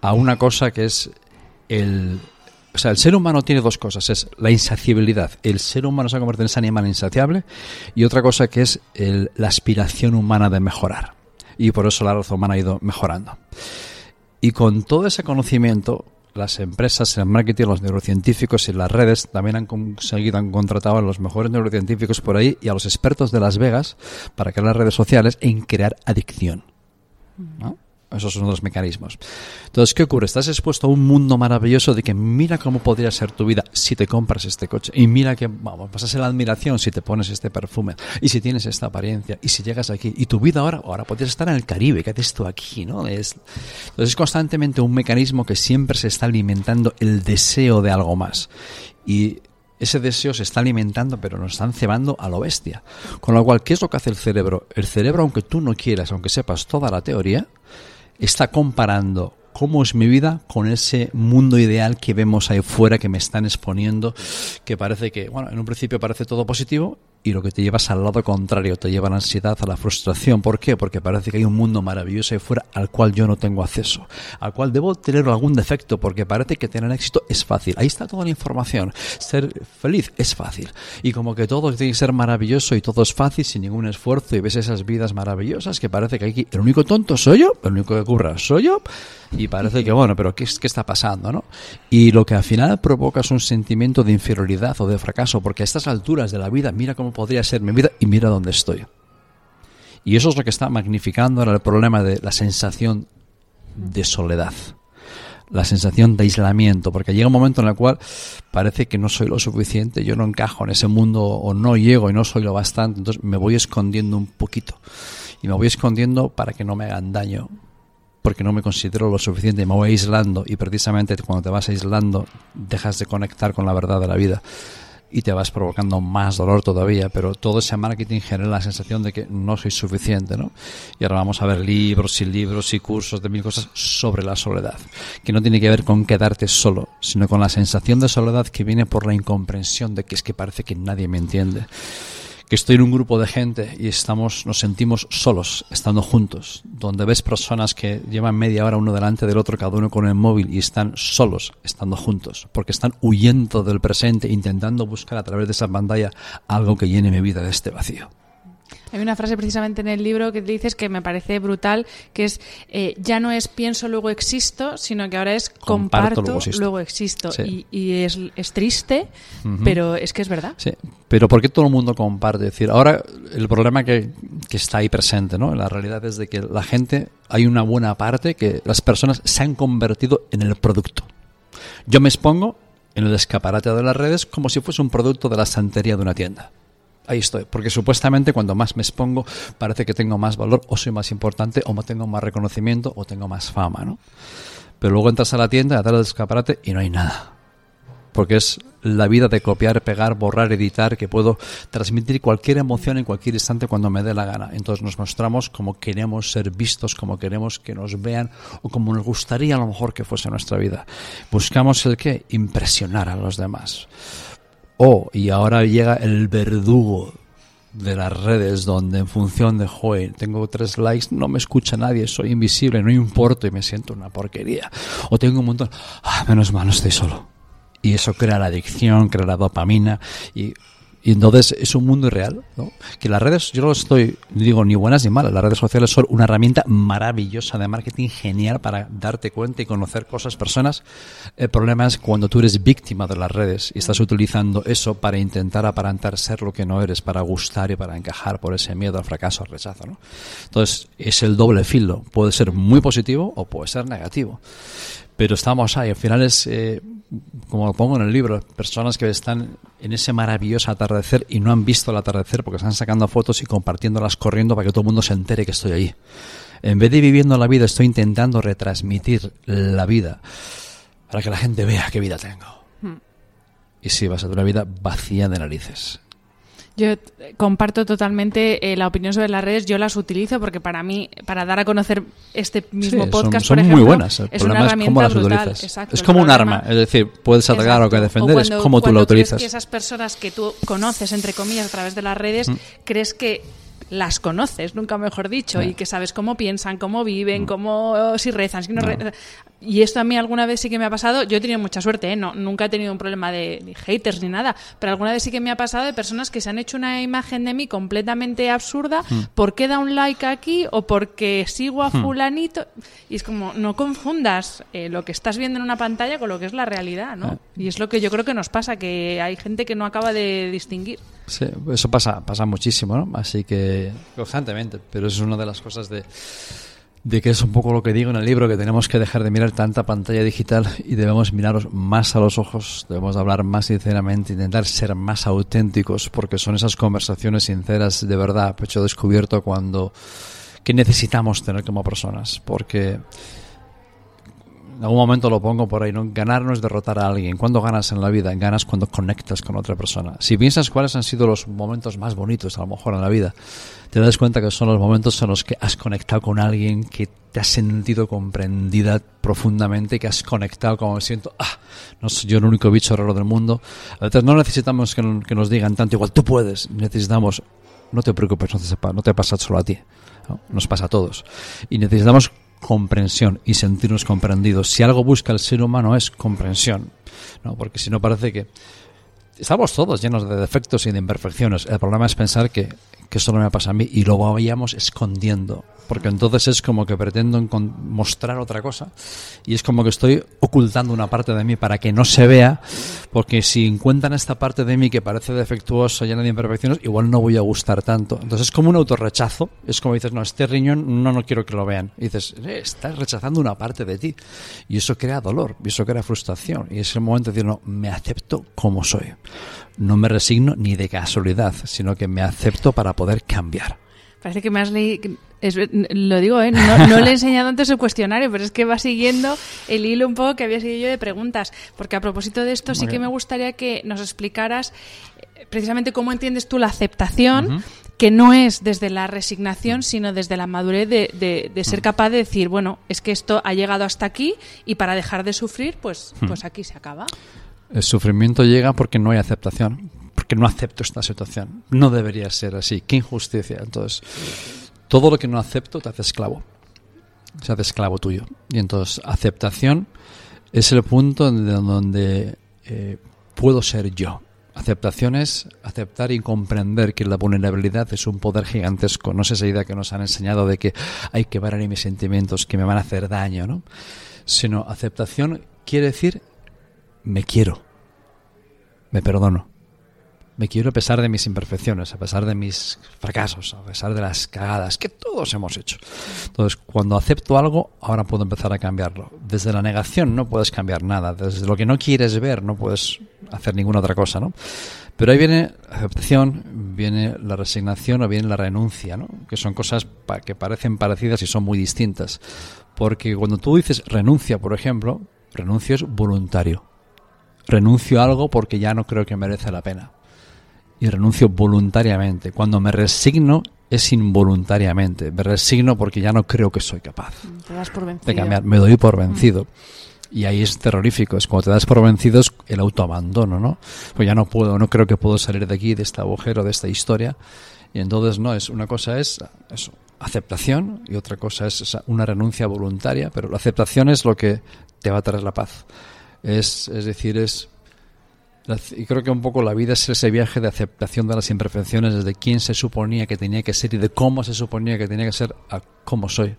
a una cosa que es el... O sea, el ser humano tiene dos cosas, es la insaciabilidad. El ser humano se ha convertido en ese animal insaciable y otra cosa que es la aspiración humana de mejorar. Y por eso la raza humana ha ido mejorando. Y con todo ese conocimiento, las empresas, el marketing, los neurocientíficos y las redes también han conseguido, han contratado a los mejores neurocientíficos por ahí y a los expertos de Las Vegas para crear las redes sociales en crear adicción. ¿no? Esos son los mecanismos. Entonces, ¿qué ocurre? Estás expuesto a un mundo maravilloso de que mira cómo podría ser tu vida si te compras este coche. Y mira que vamos, vas a ser la admiración si te pones este perfume. Y si tienes esta apariencia. Y si llegas aquí. Y tu vida ahora, ahora podrías estar en el Caribe. ¿Qué haces tú aquí? ¿no? Es, entonces, es constantemente un mecanismo que siempre se está alimentando el deseo de algo más. Y ese deseo se está alimentando, pero nos están cebando a lo bestia. Con lo cual, ¿qué es lo que hace el cerebro? El cerebro, aunque tú no quieras, aunque sepas toda la teoría, está comparando cómo es mi vida con ese mundo ideal que vemos ahí fuera que me están exponiendo, que parece que, bueno, en un principio parece todo positivo y lo que te llevas al lado contrario, te lleva a la ansiedad, a la frustración. ¿Por qué? Porque parece que hay un mundo maravilloso ahí fuera al cual yo no tengo acceso, al cual debo tener algún defecto, porque parece que tener éxito es fácil. Ahí está toda la información. Ser feliz es fácil. Y como que todo tiene que ser maravilloso y todo es fácil sin ningún esfuerzo y ves esas vidas maravillosas que parece que aquí el único tonto soy yo, el único que ocurra soy yo y parece que bueno, pero ¿qué, qué está pasando? ¿no? Y lo que al final provoca es un sentimiento de inferioridad o de fracaso, porque a estas alturas de la vida, mira cómo podría ser mi vida y mira dónde estoy. Y eso es lo que está magnificando ahora el problema de la sensación de soledad, la sensación de aislamiento, porque llega un momento en el cual parece que no soy lo suficiente, yo no encajo en ese mundo o no llego y no soy lo bastante, entonces me voy escondiendo un poquito. Y me voy escondiendo para que no me hagan daño, porque no me considero lo suficiente, me voy aislando y precisamente cuando te vas aislando dejas de conectar con la verdad de la vida y te vas provocando más dolor todavía, pero todo ese marketing genera la sensación de que no soy suficiente, ¿no? Y ahora vamos a ver libros y libros y cursos de mil cosas sobre la soledad, que no tiene que ver con quedarte solo, sino con la sensación de soledad que viene por la incomprensión de que es que parece que nadie me entiende que estoy en un grupo de gente y estamos, nos sentimos solos estando juntos, donde ves personas que llevan media hora uno delante del otro, cada uno con el móvil y están solos estando juntos, porque están huyendo del presente, intentando buscar a través de esa pantalla algo que llene mi vida de este vacío. Hay una frase precisamente en el libro que dices que me parece brutal, que es eh, ya no es pienso luego existo, sino que ahora es comparto, luego existo. Y, es, es, triste, pero es que es verdad. Sí, pero ¿por qué todo el mundo comparte? Es decir, ahora el problema que, que está ahí presente, ¿no? La realidad es de que la gente, hay una buena parte que las personas se han convertido en el producto. Yo me expongo en el escaparate de las redes como si fuese un producto de la santería de una tienda ahí estoy. Porque supuestamente cuando más me expongo parece que tengo más valor o soy más importante o tengo más reconocimiento o tengo más fama, ¿no? Pero luego entras a la tienda, a dar el escaparate y no hay nada. Porque es la vida de copiar, pegar, borrar, editar, que puedo transmitir cualquier emoción en cualquier instante cuando me dé la gana. Entonces nos mostramos como queremos ser vistos, como queremos que nos vean o como nos gustaría a lo mejor que fuese nuestra vida. Buscamos el que impresionar a los demás. Oh, y ahora llega el verdugo de las redes donde en función de, joder, tengo tres likes, no me escucha nadie, soy invisible, no importo y me siento una porquería. O tengo un montón, ah, menos mal, no estoy solo. Y eso crea la adicción, crea la dopamina y y entonces es un mundo irreal, ¿no? Que las redes, yo no estoy, digo ni buenas ni malas, las redes sociales son una herramienta maravillosa de marketing, genial para darte cuenta y conocer cosas, personas. El problema es cuando tú eres víctima de las redes y estás utilizando eso para intentar aparentar ser lo que no eres, para gustar y para encajar por ese miedo al fracaso, al rechazo, ¿no? Entonces es el doble filo, puede ser muy positivo o puede ser negativo. Pero estamos ahí. Al final es, eh, como lo pongo en el libro, personas que están en ese maravilloso atardecer y no han visto el atardecer porque están sacando fotos y compartiéndolas corriendo para que todo el mundo se entere que estoy allí. En vez de viviendo la vida, estoy intentando retransmitir la vida para que la gente vea qué vida tengo. Hmm. Y sí, vas a tener una vida vacía de narices. Yo comparto totalmente eh, la opinión sobre las redes. Yo las utilizo porque para mí, para dar a conocer este mismo podcast, son, por ejemplo, muy buenas. es una herramienta brutal. es como un arma, es decir, puedes atacar o que defender, es como tú lo utilizas. que esas personas que tú conoces, entre comillas, a través de las redes, mm. crees que las conoces, nunca mejor dicho, y que sabes cómo piensan, cómo viven, mm. cómo si rezan, si no, rezan. Y esto a mí alguna vez sí que me ha pasado. Yo he tenido mucha suerte, ¿eh? no, nunca he tenido un problema de, haters ni nada, pero alguna vez sí que me ha pasado de personas que se han hecho una imagen de mí completamente absurda mm. por qué da un like aquí o porque sigo a mm. fulanito. Y es como, no confundas eh, lo que estás viendo en una pantalla con lo que es la realidad, ¿no? Ah. Y es lo que yo creo que nos pasa, que hay gente que no acaba de distinguir. Sí, eso pasa, pasa muchísimo, ¿no? Así que constantemente, pero es una de las cosas de, de que es un poco lo que digo en el libro, que tenemos que dejar de mirar tanta pantalla digital y debemos miraros más a los ojos, debemos hablar más sinceramente, intentar ser más auténticos, porque son esas conversaciones sinceras de verdad, pecho descubierto, cuando que necesitamos tener como personas, porque en algún momento lo pongo por ahí, ¿no? Ganar no es derrotar a alguien. ¿Cuándo ganas en la vida? Ganas cuando conectas con otra persona. Si piensas cuáles han sido los momentos más bonitos, a lo mejor en la vida, te das cuenta que son los momentos en los que has conectado con alguien que te has sentido comprendida profundamente, que has conectado como me siento, ah, no soy yo el único bicho raro del mundo. Veces no necesitamos que, nos digan tanto, igual tú puedes, necesitamos, no te preocupes, no te, no te pasa solo a ti, nos pasa a todos. Y necesitamos comprensión y sentirnos comprendidos. Si algo busca el ser humano es comprensión, ¿no? porque si no parece que estamos todos llenos de defectos y de imperfecciones. El problema es pensar que, que esto no me pasa a mí y lo vayamos escondiendo porque entonces es como que pretendo mostrar otra cosa y es como que estoy ocultando una parte de mí para que no se vea, porque si encuentran esta parte de mí que parece defectuosa, llena de imperfecciones, igual no voy a gustar tanto. Entonces es como un autorrechazo, es como dices, no, este riñón no, no quiero que lo vean. Dices, eh, estás rechazando una parte de ti y eso crea dolor, y eso crea frustración y es el momento de decir, no, me acepto como soy. No me resigno ni de casualidad, sino que me acepto para poder cambiar. Parece que me has leído, lo digo, ¿eh? no, le he enseñado antes el cuestionario, pero es que va siguiendo el hilo un poco que había seguido yo de preguntas. Porque a propósito de esto, sí que me gustaría que nos explicaras eh, precisamente cómo entiendes tú la aceptación, que no es desde la resignación, sino desde la madurez de, de, ser capaz de decir, bueno, es que esto ha llegado hasta aquí y para dejar de sufrir, pues, pues aquí se acaba. El sufrimiento llega porque no hay aceptación, porque no acepto esta situación. No debería ser así. Qué injusticia. Entonces todo lo que no acepto te hace esclavo. Se hace esclavo tuyo. Y entonces, aceptación es el punto donde, eh, puedo ser yo. Aceptación es aceptar y comprender que la vulnerabilidad es un poder gigantesco. No es esa idea que nos han enseñado de que hay que parar en mis sentimientos, que me van a hacer daño, ¿no? Sino aceptación quiere decir me quiero, me perdono me quiero a pesar de mis imperfecciones, a pesar de mis fracasos, a pesar de las cagadas que todos hemos hecho. Entonces, cuando acepto algo, ahora puedo empezar a cambiarlo. Desde la negación no puedes cambiar nada. Desde lo que no quieres ver no puedes hacer ninguna otra cosa, ¿no? Pero ahí viene la aceptación, viene la resignación o viene la renuncia, ¿no? Que son cosas que parecen parecidas y son muy distintas. Porque cuando tú dices renuncia, por ejemplo, renuncio es voluntario. Renuncio a algo porque ya no creo que merece la pena y renuncio voluntariamente. Cuando me resigno es involuntariamente. Me resigno porque ya no creo que soy capaz de cambiar. Me doy por vencido. Mm. Y ahí es terrorífico. Es cuando te das por vencido es el autoabandono, ¿no? Pues ya no puedo, no creo que puedo salir de aquí, de este agujero, de esta historia. Y entonces no, es una cosa es eso, aceptación y otra cosa es una renuncia voluntaria, pero la aceptación es lo que te va a traer la paz. Es, es decir, es y creo que un poco la vida es ese viaje de aceptación de las imperfecciones, desde quién se suponía que tenía que ser y de cómo se suponía que tenía que ser a cómo soy.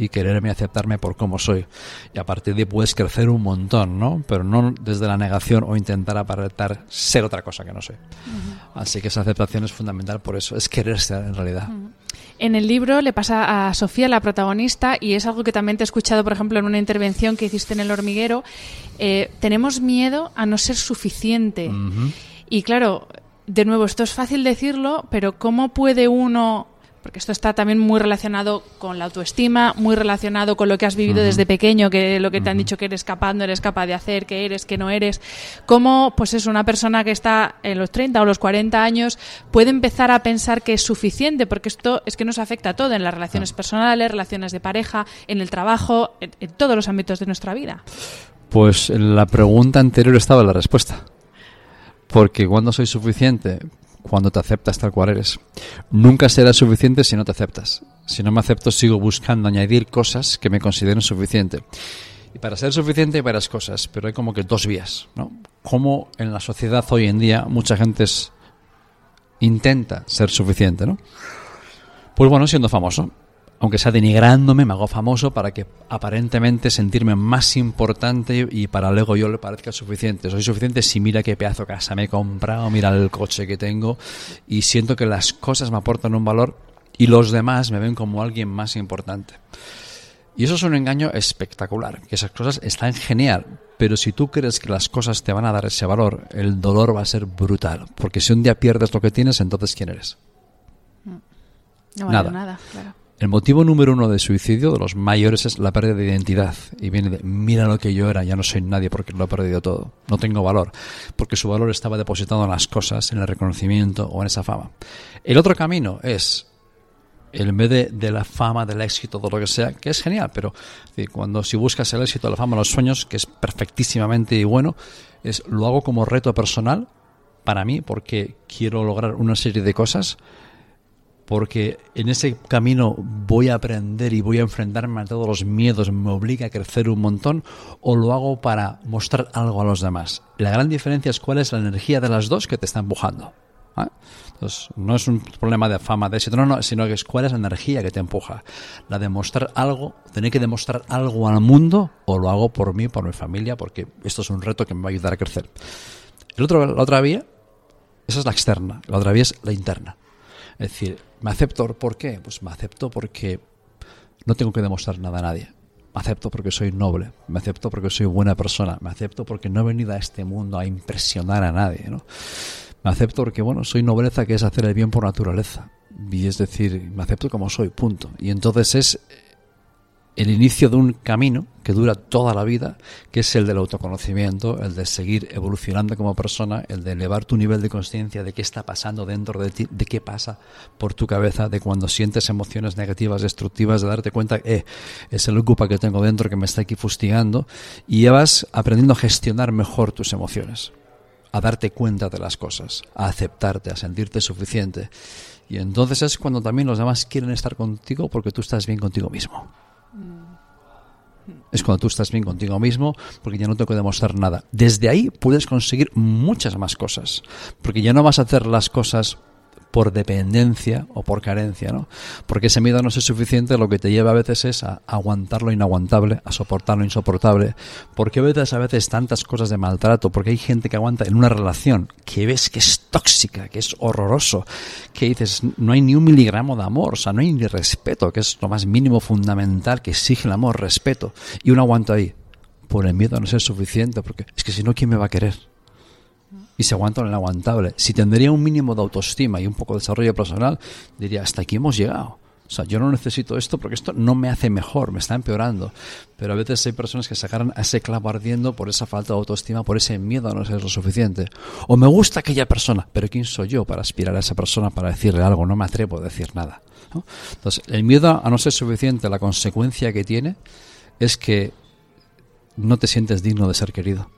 Y quererme y aceptarme por cómo soy. Y a partir de ahí puedes crecer un montón, ¿no? Pero no desde la negación o intentar aparentar ser otra cosa que no soy. Así que esa aceptación es fundamental por eso, es quererse en realidad. En el libro le pasa a Sofía, la protagonista, y es algo que también te he escuchado, por ejemplo, en una intervención que hiciste en El Hormiguero. Eh, tenemos miedo a no ser suficiente. Y claro, de nuevo, esto es fácil decirlo, pero ¿cómo puede uno porque esto está también muy relacionado con la autoestima, muy relacionado con lo que has vivido desde pequeño, que lo que te han dicho que eres capaz, no eres capaz de hacer, que eres, que no eres. ¿Cómo, pues es una persona que está en los 30 o los 40 años puede empezar a pensar que es suficiente? Porque esto es que nos afecta a todo, en las relaciones personales, relaciones de pareja, en el trabajo, en, en todos los ámbitos de nuestra vida. Pues en la pregunta anterior estaba la respuesta. Porque cuando soy suficiente, cuando te aceptas tal cual eres. Nunca será suficiente si no te aceptas. Si no me acepto, sigo buscando añadir cosas que me consideren suficiente. Y para ser suficiente hay varias cosas, pero hay como que dos vías, ¿no? Como en la sociedad hoy en día mucha gente intenta ser suficiente, ¿no? Pues bueno, siendo famoso aunque sea denigrándome, me hago famoso para que aparentemente sentirme más importante y para luego yo le parezca suficiente. Soy suficiente si mira qué pedazo casa me he comprado, mira el coche que tengo y siento que las cosas me aportan un valor y los demás me ven como alguien más importante. Y eso es un engaño espectacular, que esas cosas están genial, pero si tú crees que las cosas te van a dar ese valor, el dolor va a ser brutal, porque si un día pierdes lo que tienes, entonces ¿quién eres? No vale nada, claro. El motivo número uno de suicidio de los mayores es la pérdida de identidad. Y viene de, mira lo que yo era, ya no soy nadie porque lo he perdido todo. No tengo valor. Porque su valor estaba depositado en las cosas, en el reconocimiento o en esa fama. El otro camino es, en vez de, la fama, del éxito, de lo que sea, que es genial, pero cuando si buscas el éxito, la fama, los sueños, que es perfectísimamente bueno, es lo hago como reto personal para mí porque quiero lograr una serie de cosas porque en ese camino voy a aprender y voy a enfrentarme a todos los miedos, me obliga a crecer un montón, o lo hago para mostrar algo a los demás. La gran diferencia es cuál es la energía de las dos que te está empujando. ¿ah? Entonces, no es un problema de fama, de éxito, no, no, sino que es cuál es la energía que te empuja. La de mostrar algo, tener que demostrar algo al mundo, o lo hago por mí, por mi familia, porque esto es un reto que me va a ayudar a crecer. El otro, la otra vía, esa es la externa, la otra vía es la interna. Es decir, me acepto, ¿por qué? Pues me acepto porque no tengo que demostrar nada a nadie. Me acepto porque soy noble, me acepto porque soy buena persona, me acepto porque no he venido a este mundo a impresionar a nadie, ¿no? Me acepto porque, bueno, soy nobleza que es hacer el bien por naturaleza. Y es decir, me acepto como soy, punto. Y entonces es el inicio de un camino que dura toda la vida, que es el del autoconocimiento, el de seguir evolucionando como persona, el de elevar tu nivel de conciencia de qué está pasando dentro de ti, de qué pasa por tu cabeza, de cuando sientes emociones negativas, destructivas, de darte cuenta, eh, es el ocupa que tengo dentro que me está aquí fustigando, y ya vas aprendiendo a gestionar mejor tus emociones, a darte cuenta de las cosas, a aceptarte, a sentirte suficiente. Y entonces es cuando también los demás quieren estar contigo porque tú estás bien contigo mismo. Es cuando tú estás bien contigo mismo, porque ya no tengo que demostrar nada. Desde ahí puedes conseguir muchas más cosas, porque ya no vas a hacer las cosas por dependencia o por carencia, ¿no? Porque ese miedo no es suficiente, lo que te lleva a veces es a aguantar lo inaguantable, a soportar lo insoportable. Porque veces a veces tantas cosas de maltrato, porque hay gente que aguanta en una relación que ves que es tóxica, que es horroroso, que dices, no hay ni un miligramo de amor, o sea, no hay ni respeto, que es lo más mínimo fundamental que exige el amor, respeto, y uno aguanta ahí por el miedo a no ser suficiente, porque es que si no, ¿quién me va a querer? Y se aguanta lo inaguantable. Si tendría un mínimo de autoestima y un poco de desarrollo personal, diría, hasta aquí hemos llegado. O sea, yo no necesito esto porque esto no me hace mejor, me está empeorando. Pero a veces hay personas que se a ese clavo ardiendo por esa falta de autoestima, por ese miedo a no ser lo suficiente. O me gusta aquella persona, pero ¿quién soy yo para aspirar a esa persona, para decirle algo? No me atrevo a decir nada. Entonces, el miedo a no ser suficiente, la consecuencia que tiene es que no te sientes digno de ser querido.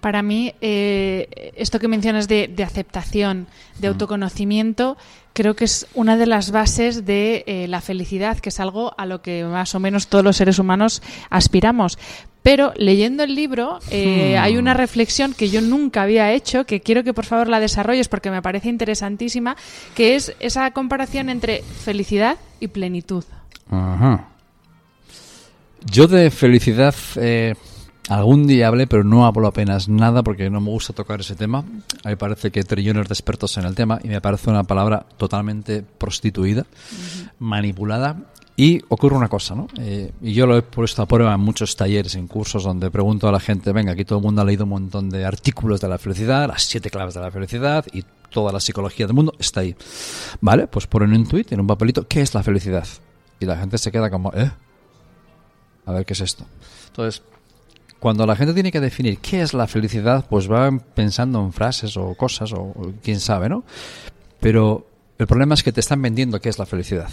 Para mí, eh, esto que mencionas de, aceptación, de autoconocimiento, creo que es una de las bases de eh, la felicidad, que es algo a lo que más o menos todos los seres humanos aspiramos. Pero leyendo el libro eh, hmm. hay una reflexión que yo nunca había hecho, que quiero que por favor la desarrolles porque me parece interesantísima, que es esa comparación entre felicidad y plenitud. Ajá. Yo de felicidad eh, algún día hablé, pero no hablo apenas nada porque no me gusta tocar ese tema. A mí parece que hay trillones de expertos en el tema y me parece una palabra totalmente prostituida, manipulada. Y ocurre una cosa, ¿no? Eh, y yo lo he puesto a prueba en muchos talleres, en cursos, donde pregunto a la gente, venga, aquí todo el mundo ha leído un montón de artículos de la felicidad, las siete claves de la felicidad y toda la psicología del mundo está ahí. ¿Vale? Pues ponen un tweet, en un papelito, ¿qué es la felicidad? Y la gente se queda como, ¿eh? A ver qué es esto. Entonces, cuando la gente tiene que definir qué es la felicidad, pues va pensando en frases o cosas o, o quién sabe, ¿no? Pero el problema es que te están vendiendo qué es la felicidad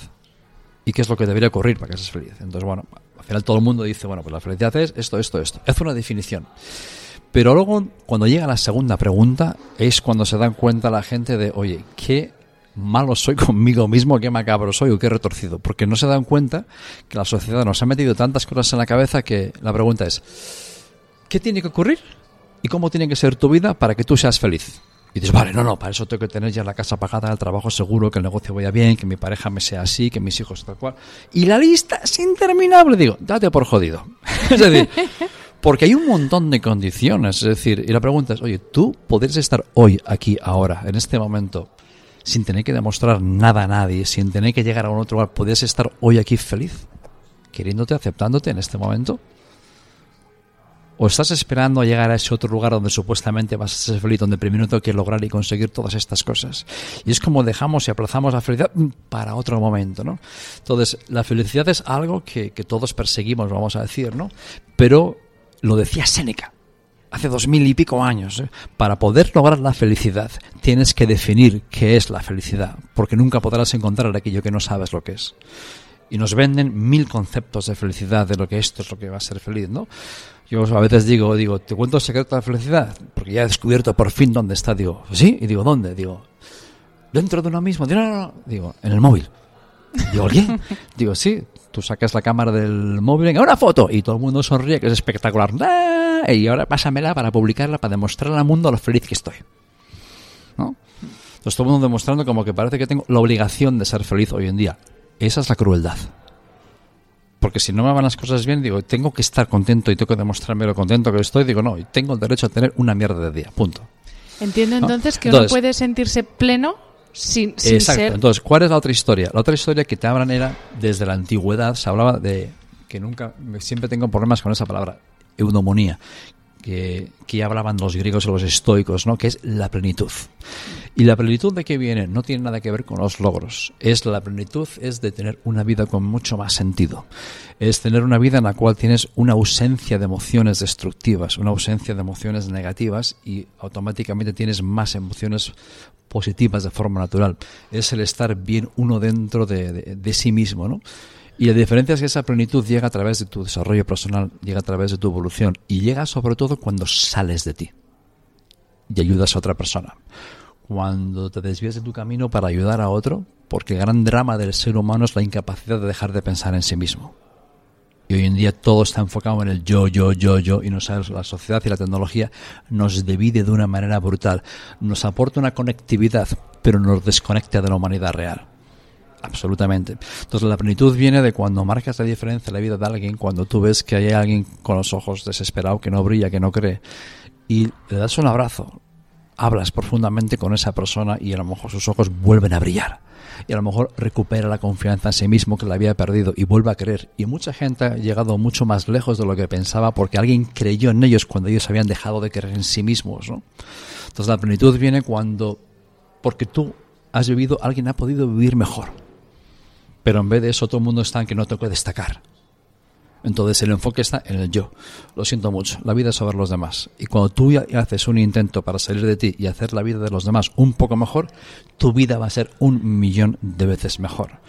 y qué es lo que debería ocurrir para que seas feliz. Entonces, bueno, al final todo el mundo dice, bueno, pues la felicidad es esto, esto, esto. Es una definición. Pero luego, cuando llega la segunda pregunta, es cuando se dan cuenta la gente de, oye, qué malo soy *laughs* conmigo mismo, qué macabro soy o qué retorcido. Porque no se dan cuenta que la sociedad nos ha metido tantas cosas en la cabeza que la pregunta es, ¿qué tiene que ocurrir? ¿Y cómo tiene que ser tu vida para que tú seas feliz? Y dices, vale, no, no, para eso tengo que tener ya la casa pagada, el trabajo seguro, que el negocio vaya bien, que mi pareja me sea así, que mis hijos tal cual. Y la lista es interminable. Digo, date por jodido. *laughs* es decir, porque hay un montón de condiciones. Es decir, y la pregunta es, oye, ¿tú podrías estar hoy, aquí, ahora, en este momento, sin tener que demostrar nada a nadie, sin tener que llegar a un otro lugar, podrías estar hoy aquí feliz? Queriéndote, aceptándote en este momento. ¿O estás esperando llegar a ese otro lugar donde supuestamente vas a ser feliz, donde primero tengo que lograr y conseguir todas estas cosas? Y es como dejamos y aplazamos la felicidad para otro momento, ¿no? Entonces, la felicidad es algo que, que todos perseguimos, vamos a decir, ¿no? Pero lo decía Séneca hace dos mil y pico años. ¿eh? Para poder lograr la felicidad, tienes que definir qué es la felicidad, porque nunca podrás encontrar aquello que no sabes lo que es. Y nos venden mil conceptos de felicidad, de lo que esto es lo que va a ser feliz, ¿no? Yo a veces digo, digo, ¿te cuento el secreto de la felicidad? Porque ya he descubierto por fin dónde está. Digo, ¿sí? Y digo, ¿dónde? Digo, dentro de uno mismo. Digo, no, no, no. Digo, en el móvil. Digo, ¿qué? Digo, sí, tú sacas la cámara del móvil, venga, una foto, y todo el mundo sonríe, que es espectacular. ¡Ah! Y ahora pásamela para publicarla, para demostrarle al mundo lo feliz que estoy. ¿No? Entonces todo el mundo demostrando como que parece que tengo la obligación de ser feliz hoy en día. Esa es la crueldad. Porque si no me van las cosas bien, digo, tengo que estar contento y tengo que demostrarme lo contento que estoy. Digo, no, tengo el derecho a tener una mierda de día. Punto. Entiendo ¿No? entonces que Entonces- uno puede sentirse pleno sin, sin Exacto. ser... Entonces, ¿cuál es la otra historia? La otra historia que te hablan era, desde la antigüedad, se hablaba de, que nunca, siempre tengo problemas con esa palabra, eudomonía, que, que hablaban los griegos y los estoicos, ¿no? Que es la plenitud. ¿Y la plenitud de qué viene? No tiene nada que ver con los logros. Es la plenitud, es de tener una vida con mucho más sentido. Es tener una vida en la cual tienes una ausencia de emociones destructivas, una ausencia de emociones negativas y automáticamente tienes más emociones positivas de forma natural. Es el estar bien uno dentro de, de- de sí mismo, ¿no? Y la diferencia es que esa plenitud llega a través de tu desarrollo personal, llega a través de tu evolución y llega sobre todo cuando sales de ti y ayudas a otra persona. Cuando te desvías de tu camino para ayudar a otro, porque el gran drama del ser humano es la incapacidad de dejar de pensar en sí mismo. Y hoy en día todo está enfocado en el yo, yo, yo, yo, y nos, la sociedad y la tecnología nos divide de una manera brutal. Nos aporta una conectividad, pero nos desconecta de la humanidad real. Absolutamente. Entonces la plenitud viene de cuando marcas la diferencia en la vida de alguien, cuando tú ves que hay alguien con los ojos desesperado, que no brilla, que no cree, y le das un abrazo, hablas profundamente con esa persona y a lo mejor sus ojos vuelven a brillar. Y a lo mejor recupera la confianza en sí mismo que la había perdido y vuelve a creer. Y mucha gente ha llegado mucho más lejos de lo que pensaba porque alguien creyó en ellos cuando ellos habían dejado de creer en sí mismos. ¿no? Entonces la plenitud viene cuando, porque tú has vivido, alguien ha podido vivir mejor. Pero en vez de eso todo el mundo está en que no tengo que destacar. Entonces el enfoque está en el yo. Lo siento mucho, la vida es sobre los demás. Y cuando tú haces un intento para salir de ti y hacer la vida de los demás un poco mejor, tu vida va a ser un millón de veces mejor.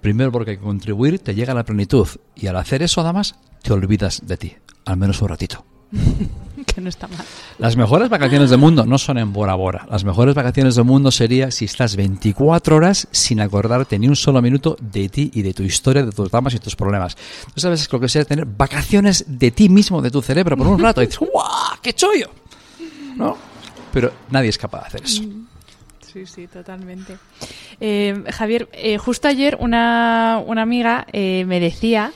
Primero porque contribuir te llega a la plenitud y al hacer eso además te olvidas de ti, al menos un ratito. *laughs* *laughs* que no está mal. Las mejores vacaciones del mundo no son en Bora Bora. Las mejores vacaciones del mundo sería si estás 24 horas sin acordarte ni un solo minuto de ti y de tu historia, de tus dramas y tus problemas. Tú sabes lo que sería tener vacaciones de ti mismo, de tu cerebro, por un rato. Y dices, ¡guau! ¡Qué chollo! ¿No? Pero nadie es capaz de hacer eso. Sí, sí, totalmente. Eh, Javier, eh, justo ayer una, una amiga eh, me decía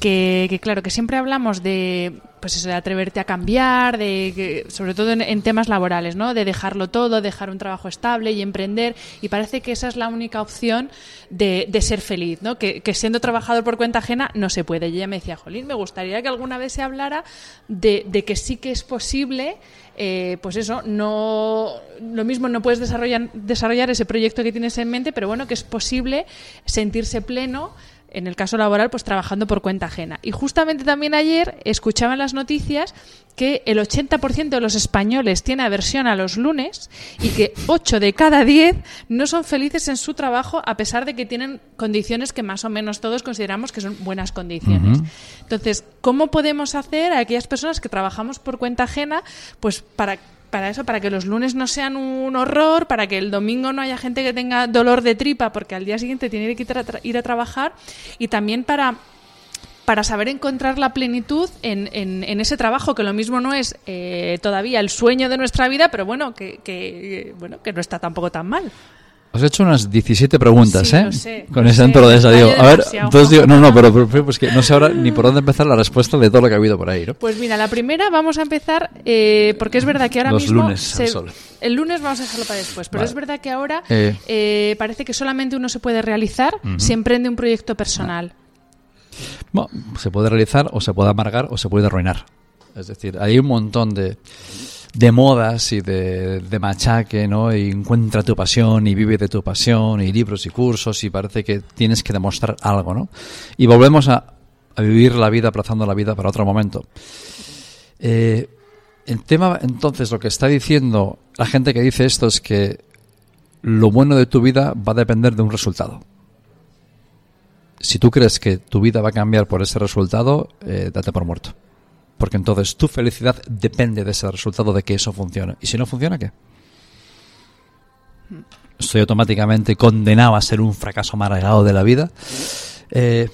que, que, claro, que siempre hablamos de pues eso, de atreverte a cambiar, de que, sobre todo en, en, temas laborales, ¿no? De dejarlo todo, dejar un trabajo estable y emprender. Y parece que esa es la única opción de, de ser feliz, ¿no? Que, que, siendo trabajador por cuenta ajena no se puede. Y ella me decía, Jolín, me gustaría que alguna vez se hablara de, de que sí que es posible. Eh, pues eso, no lo mismo no puedes desarrollar, desarrollar ese proyecto que tienes en mente, pero bueno, que es posible sentirse pleno en el caso laboral, pues trabajando por cuenta ajena. Y justamente también ayer escuchaba en las noticias que el 80% de los españoles tiene aversión a los lunes y que 8 de cada 10 no son felices en su trabajo a pesar de que tienen condiciones que más o menos todos consideramos que son buenas condiciones. Uh -huh. Entonces, ¿cómo podemos hacer a aquellas personas que trabajamos por cuenta ajena pues para para eso, para que los lunes no sean un horror, para que el domingo no haya gente que tenga dolor de tripa porque al día siguiente tiene que ir a, ir a trabajar y también para para saber encontrar la plenitud en, en, en, ese trabajo, que lo mismo no es eh, todavía el sueño de nuestra vida, pero bueno, que, que, bueno, que no está tampoco tan mal. Os he hecho unas 17 preguntas, sí, ¿eh? Sé, Con esa intro de esa, digo. A ver, entonces digo, no, no, pero, pero pues que no sé ahora ni por dónde empezar la respuesta de todo lo que ha habido por ahí, ¿no? Pues mira, la primera vamos a empezar, eh, porque es verdad que ahora Los mismo... lunes se- al sol. El lunes vamos a dejarlo para después, pero Vale. es verdad que ahora Eh. eh, parece que solamente uno se puede realizar si emprende un proyecto personal. Bueno, se puede realizar o se puede amargar o se puede arruinar. Es decir, hay un montón de, de modas y de, de machaque, ¿no? Y encuentra tu pasión y vive de tu pasión y libros y cursos y parece que tienes que demostrar algo, ¿no? Y volvemos a, a vivir la vida aplazando la vida para otro momento. Eh, el tema, entonces, lo que está diciendo la gente que dice esto es que lo bueno de tu vida va a depender de un resultado si tú crees que tu vida va a cambiar por ese resultado, eh, date por muerto. Porque entonces tu felicidad depende de ese resultado, de que eso funcione. Y si no funciona, ¿qué? Estoy automáticamente condenado a ser un fracaso amargado de la vida. Eh,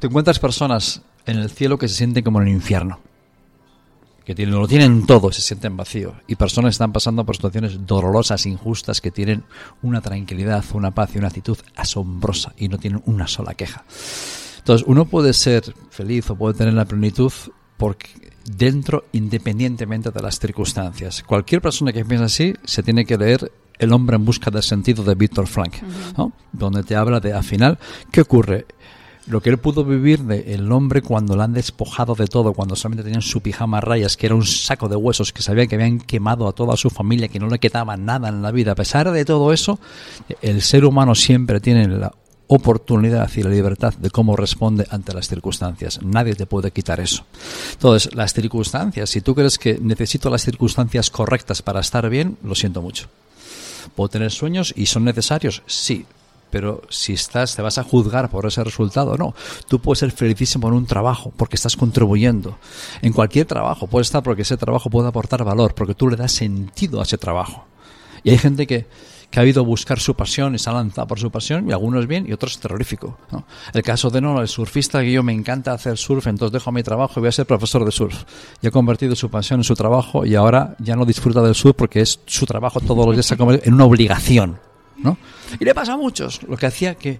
te encuentras personas en el cielo que se sienten como en el infierno. Que tienen, lo tienen todo, se sienten vacíos. Y personas están pasando por situaciones dolorosas, injustas, que tienen una tranquilidad, una paz y una actitud asombrosa y no tienen una sola queja. Entonces, uno puede ser feliz o puede tener la plenitud porque dentro, independientemente de las circunstancias. Cualquier persona que piensa así se tiene que leer El hombre en busca del sentido de Víctor Frank, ¿no? donde te habla de, al final, ¿qué ocurre? lo que él pudo vivir de el hombre cuando lo han despojado de todo, cuando solamente tenían su pijama a rayas, que era un saco de huesos, que sabían que habían quemado a toda su familia, que no le quedaba nada en la vida. A pesar de todo eso, el ser humano siempre tiene la oportunidad y la libertad de cómo responde ante las circunstancias. Nadie te puede quitar eso. Entonces, las circunstancias, si tú crees que necesito las circunstancias correctas para estar bien, lo siento mucho. ¿Puedo tener sueños y son necesarios? Sí, pero si estás, te vas a juzgar por ese resultado, no. Tú puedes ser felicísimo en un trabajo porque estás contribuyendo. En cualquier trabajo puedes estar porque ese trabajo puede aportar valor, porque tú le das sentido a ese trabajo. Y hay gente que, que ha ido a buscar su pasión y se ha lanzado por su pasión, y algunos bien y otros terrorífico. El caso de no, el surfista que yo me encanta hacer surf, entonces dejo mi trabajo y voy a ser profesor de surf. Y ha convertido su pasión en su trabajo y ahora ya no disfruta del surf porque es su trabajo todos los días en una obligación. ¿no? Y le pasa a muchos, lo que hacía que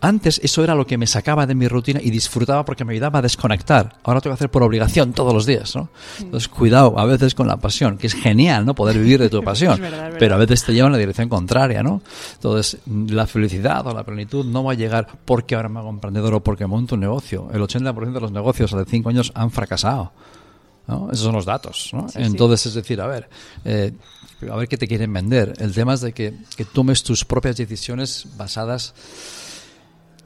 antes eso era lo que me sacaba de mi rutina y disfrutaba porque me ayudaba a desconectar. Ahora tengo que hacer por obligación todos los días, ¿no? Entonces, cuidado a veces con la pasión, que es genial, ¿no? Poder vivir de tu *laughs* pasión, verdad, pero a veces te lleva en la dirección contraria, ¿no? Entonces, la felicidad o la plenitud no va a llegar porque ahora me hago emprendedor o porque monto un negocio. El 80% de los negocios de 5 años han fracasado. ¿no? Esos son los datos. ¿no? Sí, sí. Entonces, es decir, a ver, eh, a ver qué te quieren vender. El tema es de que, que tomes tus propias decisiones basadas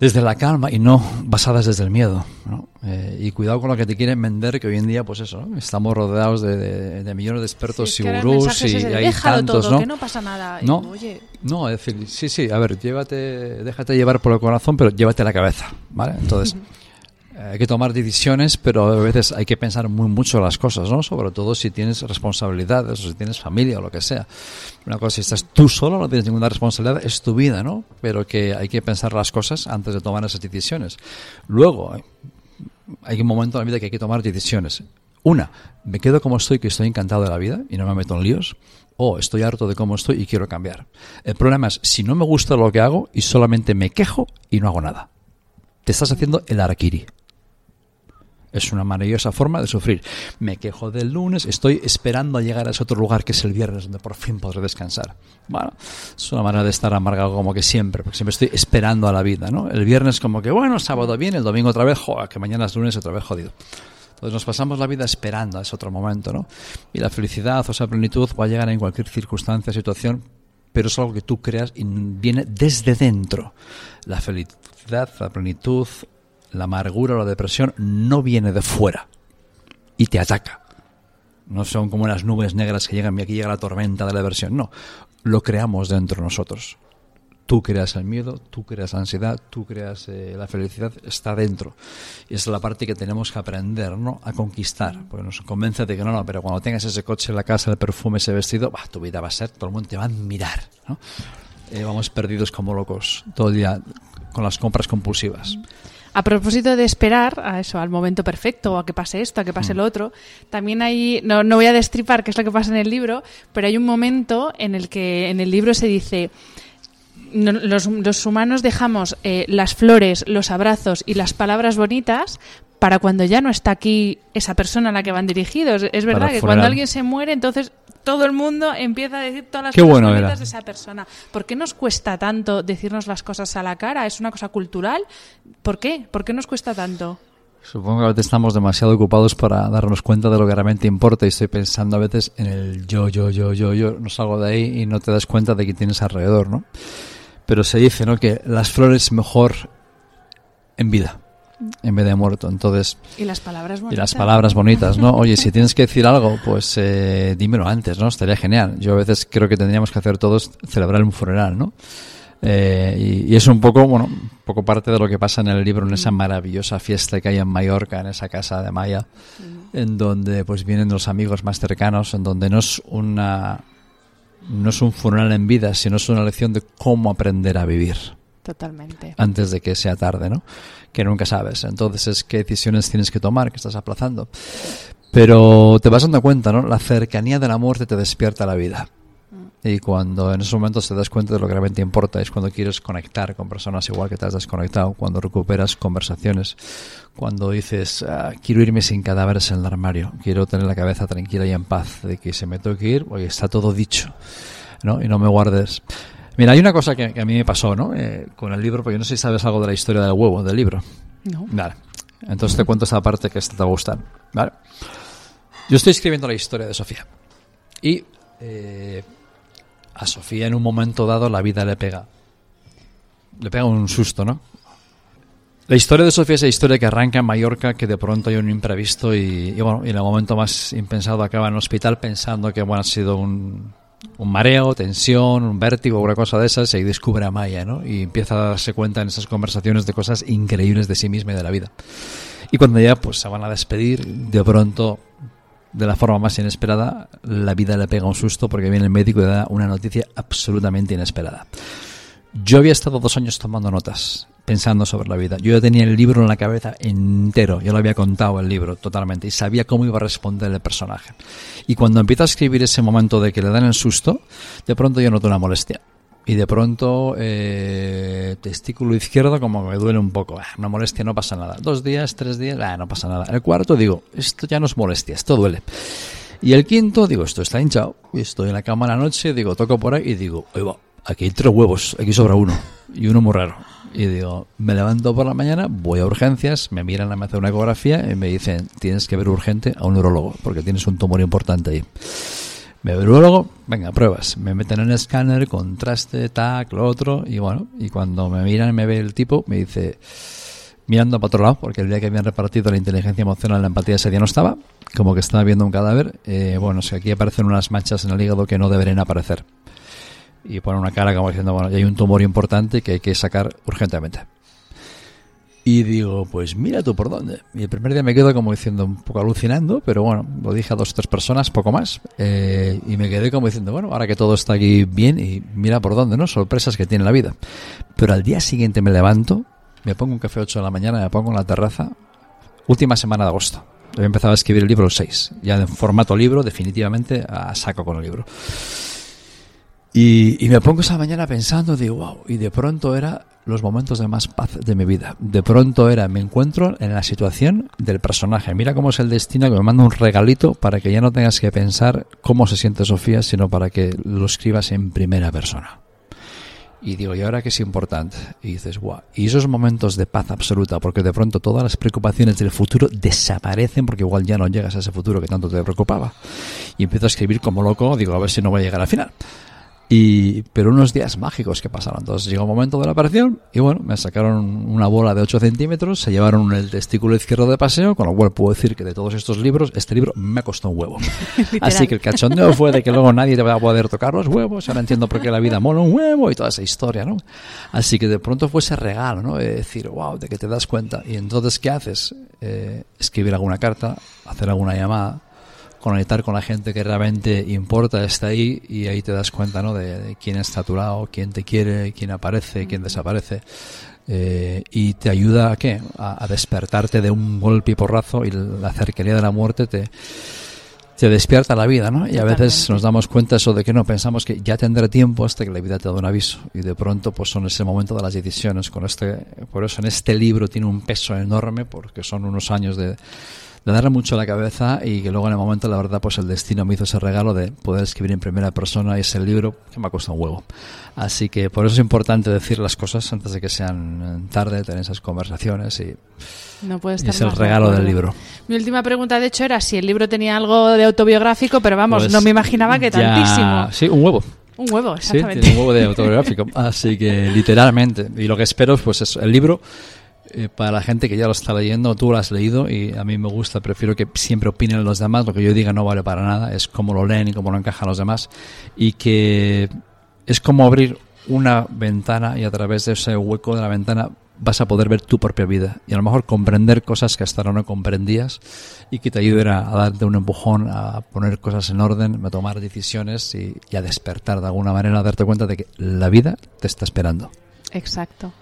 desde la calma y no basadas desde el miedo. ¿no? Eh, y cuidado con lo que te quieren vender, que hoy en día, pues eso, ¿no? estamos rodeados de, de- de millones de expertos Sí, y el gurús y hay "Déjalo tantos, todo, ¿no? que no pasa nada. No, oye, no, es decir, sí, sí, a ver, llévate, déjate llevar por el corazón, pero llévate la cabeza, ¿vale? Entonces, *laughs* hay que tomar decisiones, pero a veces hay que pensar muy mucho las cosas, ¿no? Sobre todo si tienes responsabilidades o si tienes familia o lo que sea. Una cosa, si estás tú solo, no tienes ninguna responsabilidad, es tu vida, ¿no? Pero que hay que pensar las cosas antes de tomar esas decisiones. Luego, hay un momento en la vida que hay que tomar decisiones. Una, me quedo como estoy, que estoy encantado de la vida y no me meto en líos. O estoy harto de cómo estoy y quiero cambiar. El problema es si no me gusta lo que hago y solamente me quejo y no hago nada. Te estás haciendo el araquiri. Es una maravillosa forma de sufrir. Me quejo del lunes, estoy esperando a llegar a ese otro lugar que es el viernes, donde por fin podré descansar. Bueno, es una manera de estar amargado como que siempre, porque siempre estoy esperando a la vida, ¿no? El viernes como que, bueno, sábado bien, el domingo otra vez, joder, que mañana es lunes otra vez jodido. Entonces nos pasamos la vida esperando a ese otro momento, ¿no? Y la felicidad o esa plenitud va a llegar en cualquier circunstancia, situación, pero es algo que tú creas y viene desde dentro. La felicidad, la plenitud, la amargura o la depresión no viene de fuera y te ataca. No son como las nubes negras que llegan y aquí llega la tormenta de la depresión. No, lo creamos dentro de nosotros. Tú creas el miedo, tú creas la ansiedad, tú creas eh, la felicidad, está dentro. Y es la parte que tenemos que aprender, ¿no? A conquistar. Porque nos convence de que no, no, pero cuando tengas ese coche, la casa, el perfume, ese vestido, bah, tu vida va a ser, todo el mundo te va a mirar, ¿no? Eh, vamos perdidos como locos todo el día con las compras compulsivas. A propósito de esperar a eso, al momento perfecto, a que pase esto, a que pase lo otro, también hay, no, no voy a destripar qué es lo que pasa en el libro, pero hay un momento en el que en el libro se dice, los, los humanos dejamos eh, las flores, los abrazos y las palabras bonitas para cuando ya no está aquí esa persona a la que van dirigidos. Es verdad que cuando alguien se muere, entonces todo el mundo empieza a decir todas las Qué cosas bueno bonitas de esa persona. ¿Por qué nos cuesta tanto decirnos las cosas a la cara? ¿Es una cosa cultural? ¿Por qué? ¿Por qué nos cuesta tanto? Supongo que a veces estamos demasiado ocupados para darnos cuenta de lo que realmente importa y estoy pensando a veces en el yo, yo, yo, yo, yo, no salgo de ahí y no te das cuenta de que tienes alrededor, ¿no? Pero se dice, ¿no? Que las flores mejor en vida, en vez de muerto. Entonces, Y las palabras y bonitas. las palabras bonitas, ¿no? Oye, si *laughs* tienes que decir algo, pues eh, dímelo antes, ¿no? Estaría genial. Yo a veces creo que tendríamos que hacer todos celebrar un funeral, ¿no? Eh, y, y es un poco, bueno, un poco parte de lo que pasa en el libro, en esa maravillosa fiesta que hay en Mallorca, en esa casa de Maya, en donde pues vienen los amigos más cercanos, en donde no es una no es un funeral en vida, sino es una lección de cómo aprender a vivir Totalmente. antes de que sea tarde, ¿no? Que nunca sabes. Entonces es qué decisiones tienes que tomar, que estás aplazando. Pero te vas dando cuenta, ¿no? La cercanía de la muerte te despierta la vida. Y cuando en esos momentos te das cuenta de lo que realmente importa, es cuando quieres conectar con personas igual que te has desconectado, cuando recuperas conversaciones, cuando dices, "Ah, quiero irme sin cadáveres en el armario, quiero tener la cabeza tranquila y en paz, de que se me tengo que ir, oye, está todo dicho, ¿no? Y no me guardes. Mira, hay una cosa que, que a mí me pasó, ¿no? Eh, con el libro, porque no sé si sabes algo de la historia del huevo, del libro. No. Vale. Entonces te cuento esta parte que te va a gustar. Vale. Yo estoy escribiendo la historia de Sofía. Y eh, a Sofía en un momento dado la vida le pega. Le pega un susto, ¿no? La historia de Sofía es la historia que arranca en Mallorca, que de pronto hay un imprevisto y, y bueno, y en el momento más impensado acaba en el hospital pensando que bueno, ha sido un, un mareo, tensión, un vértigo, una cosa de esas, y ahí descubre a Maya, ¿no? Y empieza a darse cuenta en esas conversaciones de cosas increíbles de sí misma y de la vida. Y cuando ya pues se van a despedir, de pronto, de la forma más inesperada, la vida le pega un susto porque viene el médico y da una noticia absolutamente inesperada. Yo había estado dos años tomando notas, pensando sobre la vida. Yo ya tenía el libro en la cabeza entero, yo lo había contado el libro totalmente y sabía cómo iba a responder el personaje. Y cuando empiezo a escribir ese momento de que le dan el susto, de pronto yo noto una molestia. Y de pronto, eh, testículo izquierdo como me duele un poco. Ah, una molestia, no pasa nada. Dos días, tres días, ah, no pasa nada. El cuarto digo, esto ya no es molestia, esto duele. Y el quinto, digo, esto está hinchado. Y estoy en la cama la noche, digo, toco por ahí y digo, oye, va, aquí hay tres huevos, aquí sobra uno. Y uno muy raro. Y digo, me levanto por la mañana, voy a urgencias, me miran, me hacen una ecografía y me dicen, tienes que ver urgente a un neurólogo, porque tienes un tumor importante ahí. Me veo luego, venga, pruebas. Me meten en el escáner, contraste, tac, lo otro, y bueno, y cuando me miran, me ve el tipo, me dice, mirando para otro lado, porque el día que habían repartido la inteligencia emocional, la empatía ese día no estaba, como que estaba viendo un cadáver, eh, bueno, es que aquí aparecen unas manchas en el hígado que no deberían aparecer. Y pone una cara como diciendo, bueno, ya hay un tumor importante que hay que sacar urgentemente. Y digo, pues mira tú por dónde. Y el primer día me quedo como diciendo, un poco alucinando, pero bueno, lo dije a dos o tres personas, poco más. eh, y me quedé como diciendo, bueno, ahora que todo está aquí bien, y mira por dónde, ¿no? Sorpresas que tiene la vida. Pero al día siguiente me levanto, me pongo un café a 8 de la mañana, me pongo en la terraza, última semana de agosto. He empezado a escribir el libro 6, ya en formato libro, definitivamente, a saco con el libro. Y, me pongo esa mañana pensando, digo, wow, y de pronto era los momentos de más paz de mi vida. De pronto era, me encuentro en la situación del personaje. Mira cómo es el destino que me manda un regalito para que ya no tengas que pensar cómo se siente Sofía, sino para que lo escribas en primera persona. Y digo, ¿y ahora qué es importante? Y dices, guau. Y esos momentos de paz absoluta, porque de pronto todas las preocupaciones del futuro desaparecen porque igual ya no llegas a ese futuro que tanto te preocupaba. Y empiezo a escribir como loco, digo, a ver si no voy a llegar al final. Y, pero unos días mágicos que pasaron. Entonces llegó un momento de la operación y bueno, me sacaron una bola de 8 centímetros, se llevaron el testículo izquierdo de paseo, con lo cual puedo decir que de todos estos libros, este libro me costó un huevo. *laughs* Así que el cachondeo fue de que luego nadie te va a poder tocar los huevos, ahora entiendo por qué la vida mola un huevo y toda esa historia, ¿no? Así que de pronto fue ese regalo, ¿no? De decir, wow, de que te das cuenta. Y entonces, ¿qué haces? Eh, escribir alguna carta, hacer alguna llamada conectar con la gente que realmente importa está ahí y ahí te das cuenta ¿no? de, quién está a tu lado, quién te quiere, quién aparece, quién desaparece. Eh, y te ayuda a qué? A, despertarte de un golpe y porrazo y la cercanía de la muerte te, te despierta la vida, ¿no? Y a veces nos damos cuenta eso de que no pensamos que ya tendré tiempo hasta que la vida te da un aviso y de pronto pues son ese momento de las decisiones. Con este, por eso en este libro tiene un peso enorme porque son unos años de de darle mucho a la cabeza y que luego en el momento, la verdad, pues el destino me hizo ese regalo de poder escribir en primera persona ese libro que me ha costado un huevo. Así que por eso es importante decir las cosas antes de que sean tarde, tener esas conversaciones y, no puede estar es el regalo del libro. Mi última pregunta, de hecho, era si el libro tenía algo de autobiográfico, pero vamos, pues no me imaginaba que tantísimo. Sí, un huevo. Un huevo, exactamente. Sí, tiene un huevo de autobiográfico. *laughs* Así que literalmente. Y lo que espero, pues es el libro eh, para la gente que ya lo está leyendo, tú lo has leído y a mí me gusta, prefiero que siempre opinen los demás, lo que yo diga no vale para nada, es cómo lo leen y cómo lo encajan los demás y que es como abrir una ventana y a través de ese hueco de la ventana vas a poder ver tu propia vida y a lo mejor comprender cosas que hasta ahora no comprendías y que te ayuden a, darte un empujón, a poner cosas en orden, a tomar decisiones y, y a despertar de alguna manera, a darte cuenta de que la vida te está esperando. Exacto.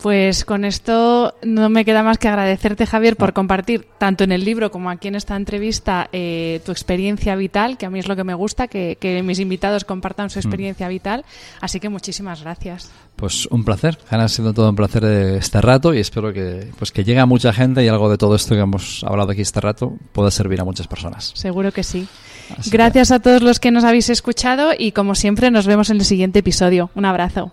Pues con esto no me queda más que agradecerte, Javier, por compartir tanto en el libro como aquí en esta entrevista eh, tu experiencia vital, que a mí es lo que me gusta, que, mis invitados compartan su mm. experiencia vital. Así que muchísimas gracias. Pues un placer, ha sido todo un placer este rato y espero que, pues que llegue a mucha gente y algo de todo esto que hemos hablado aquí este rato pueda servir a muchas personas. Seguro que sí. Gracias a todos los que nos habéis escuchado y como siempre nos vemos en el siguiente episodio. Un abrazo.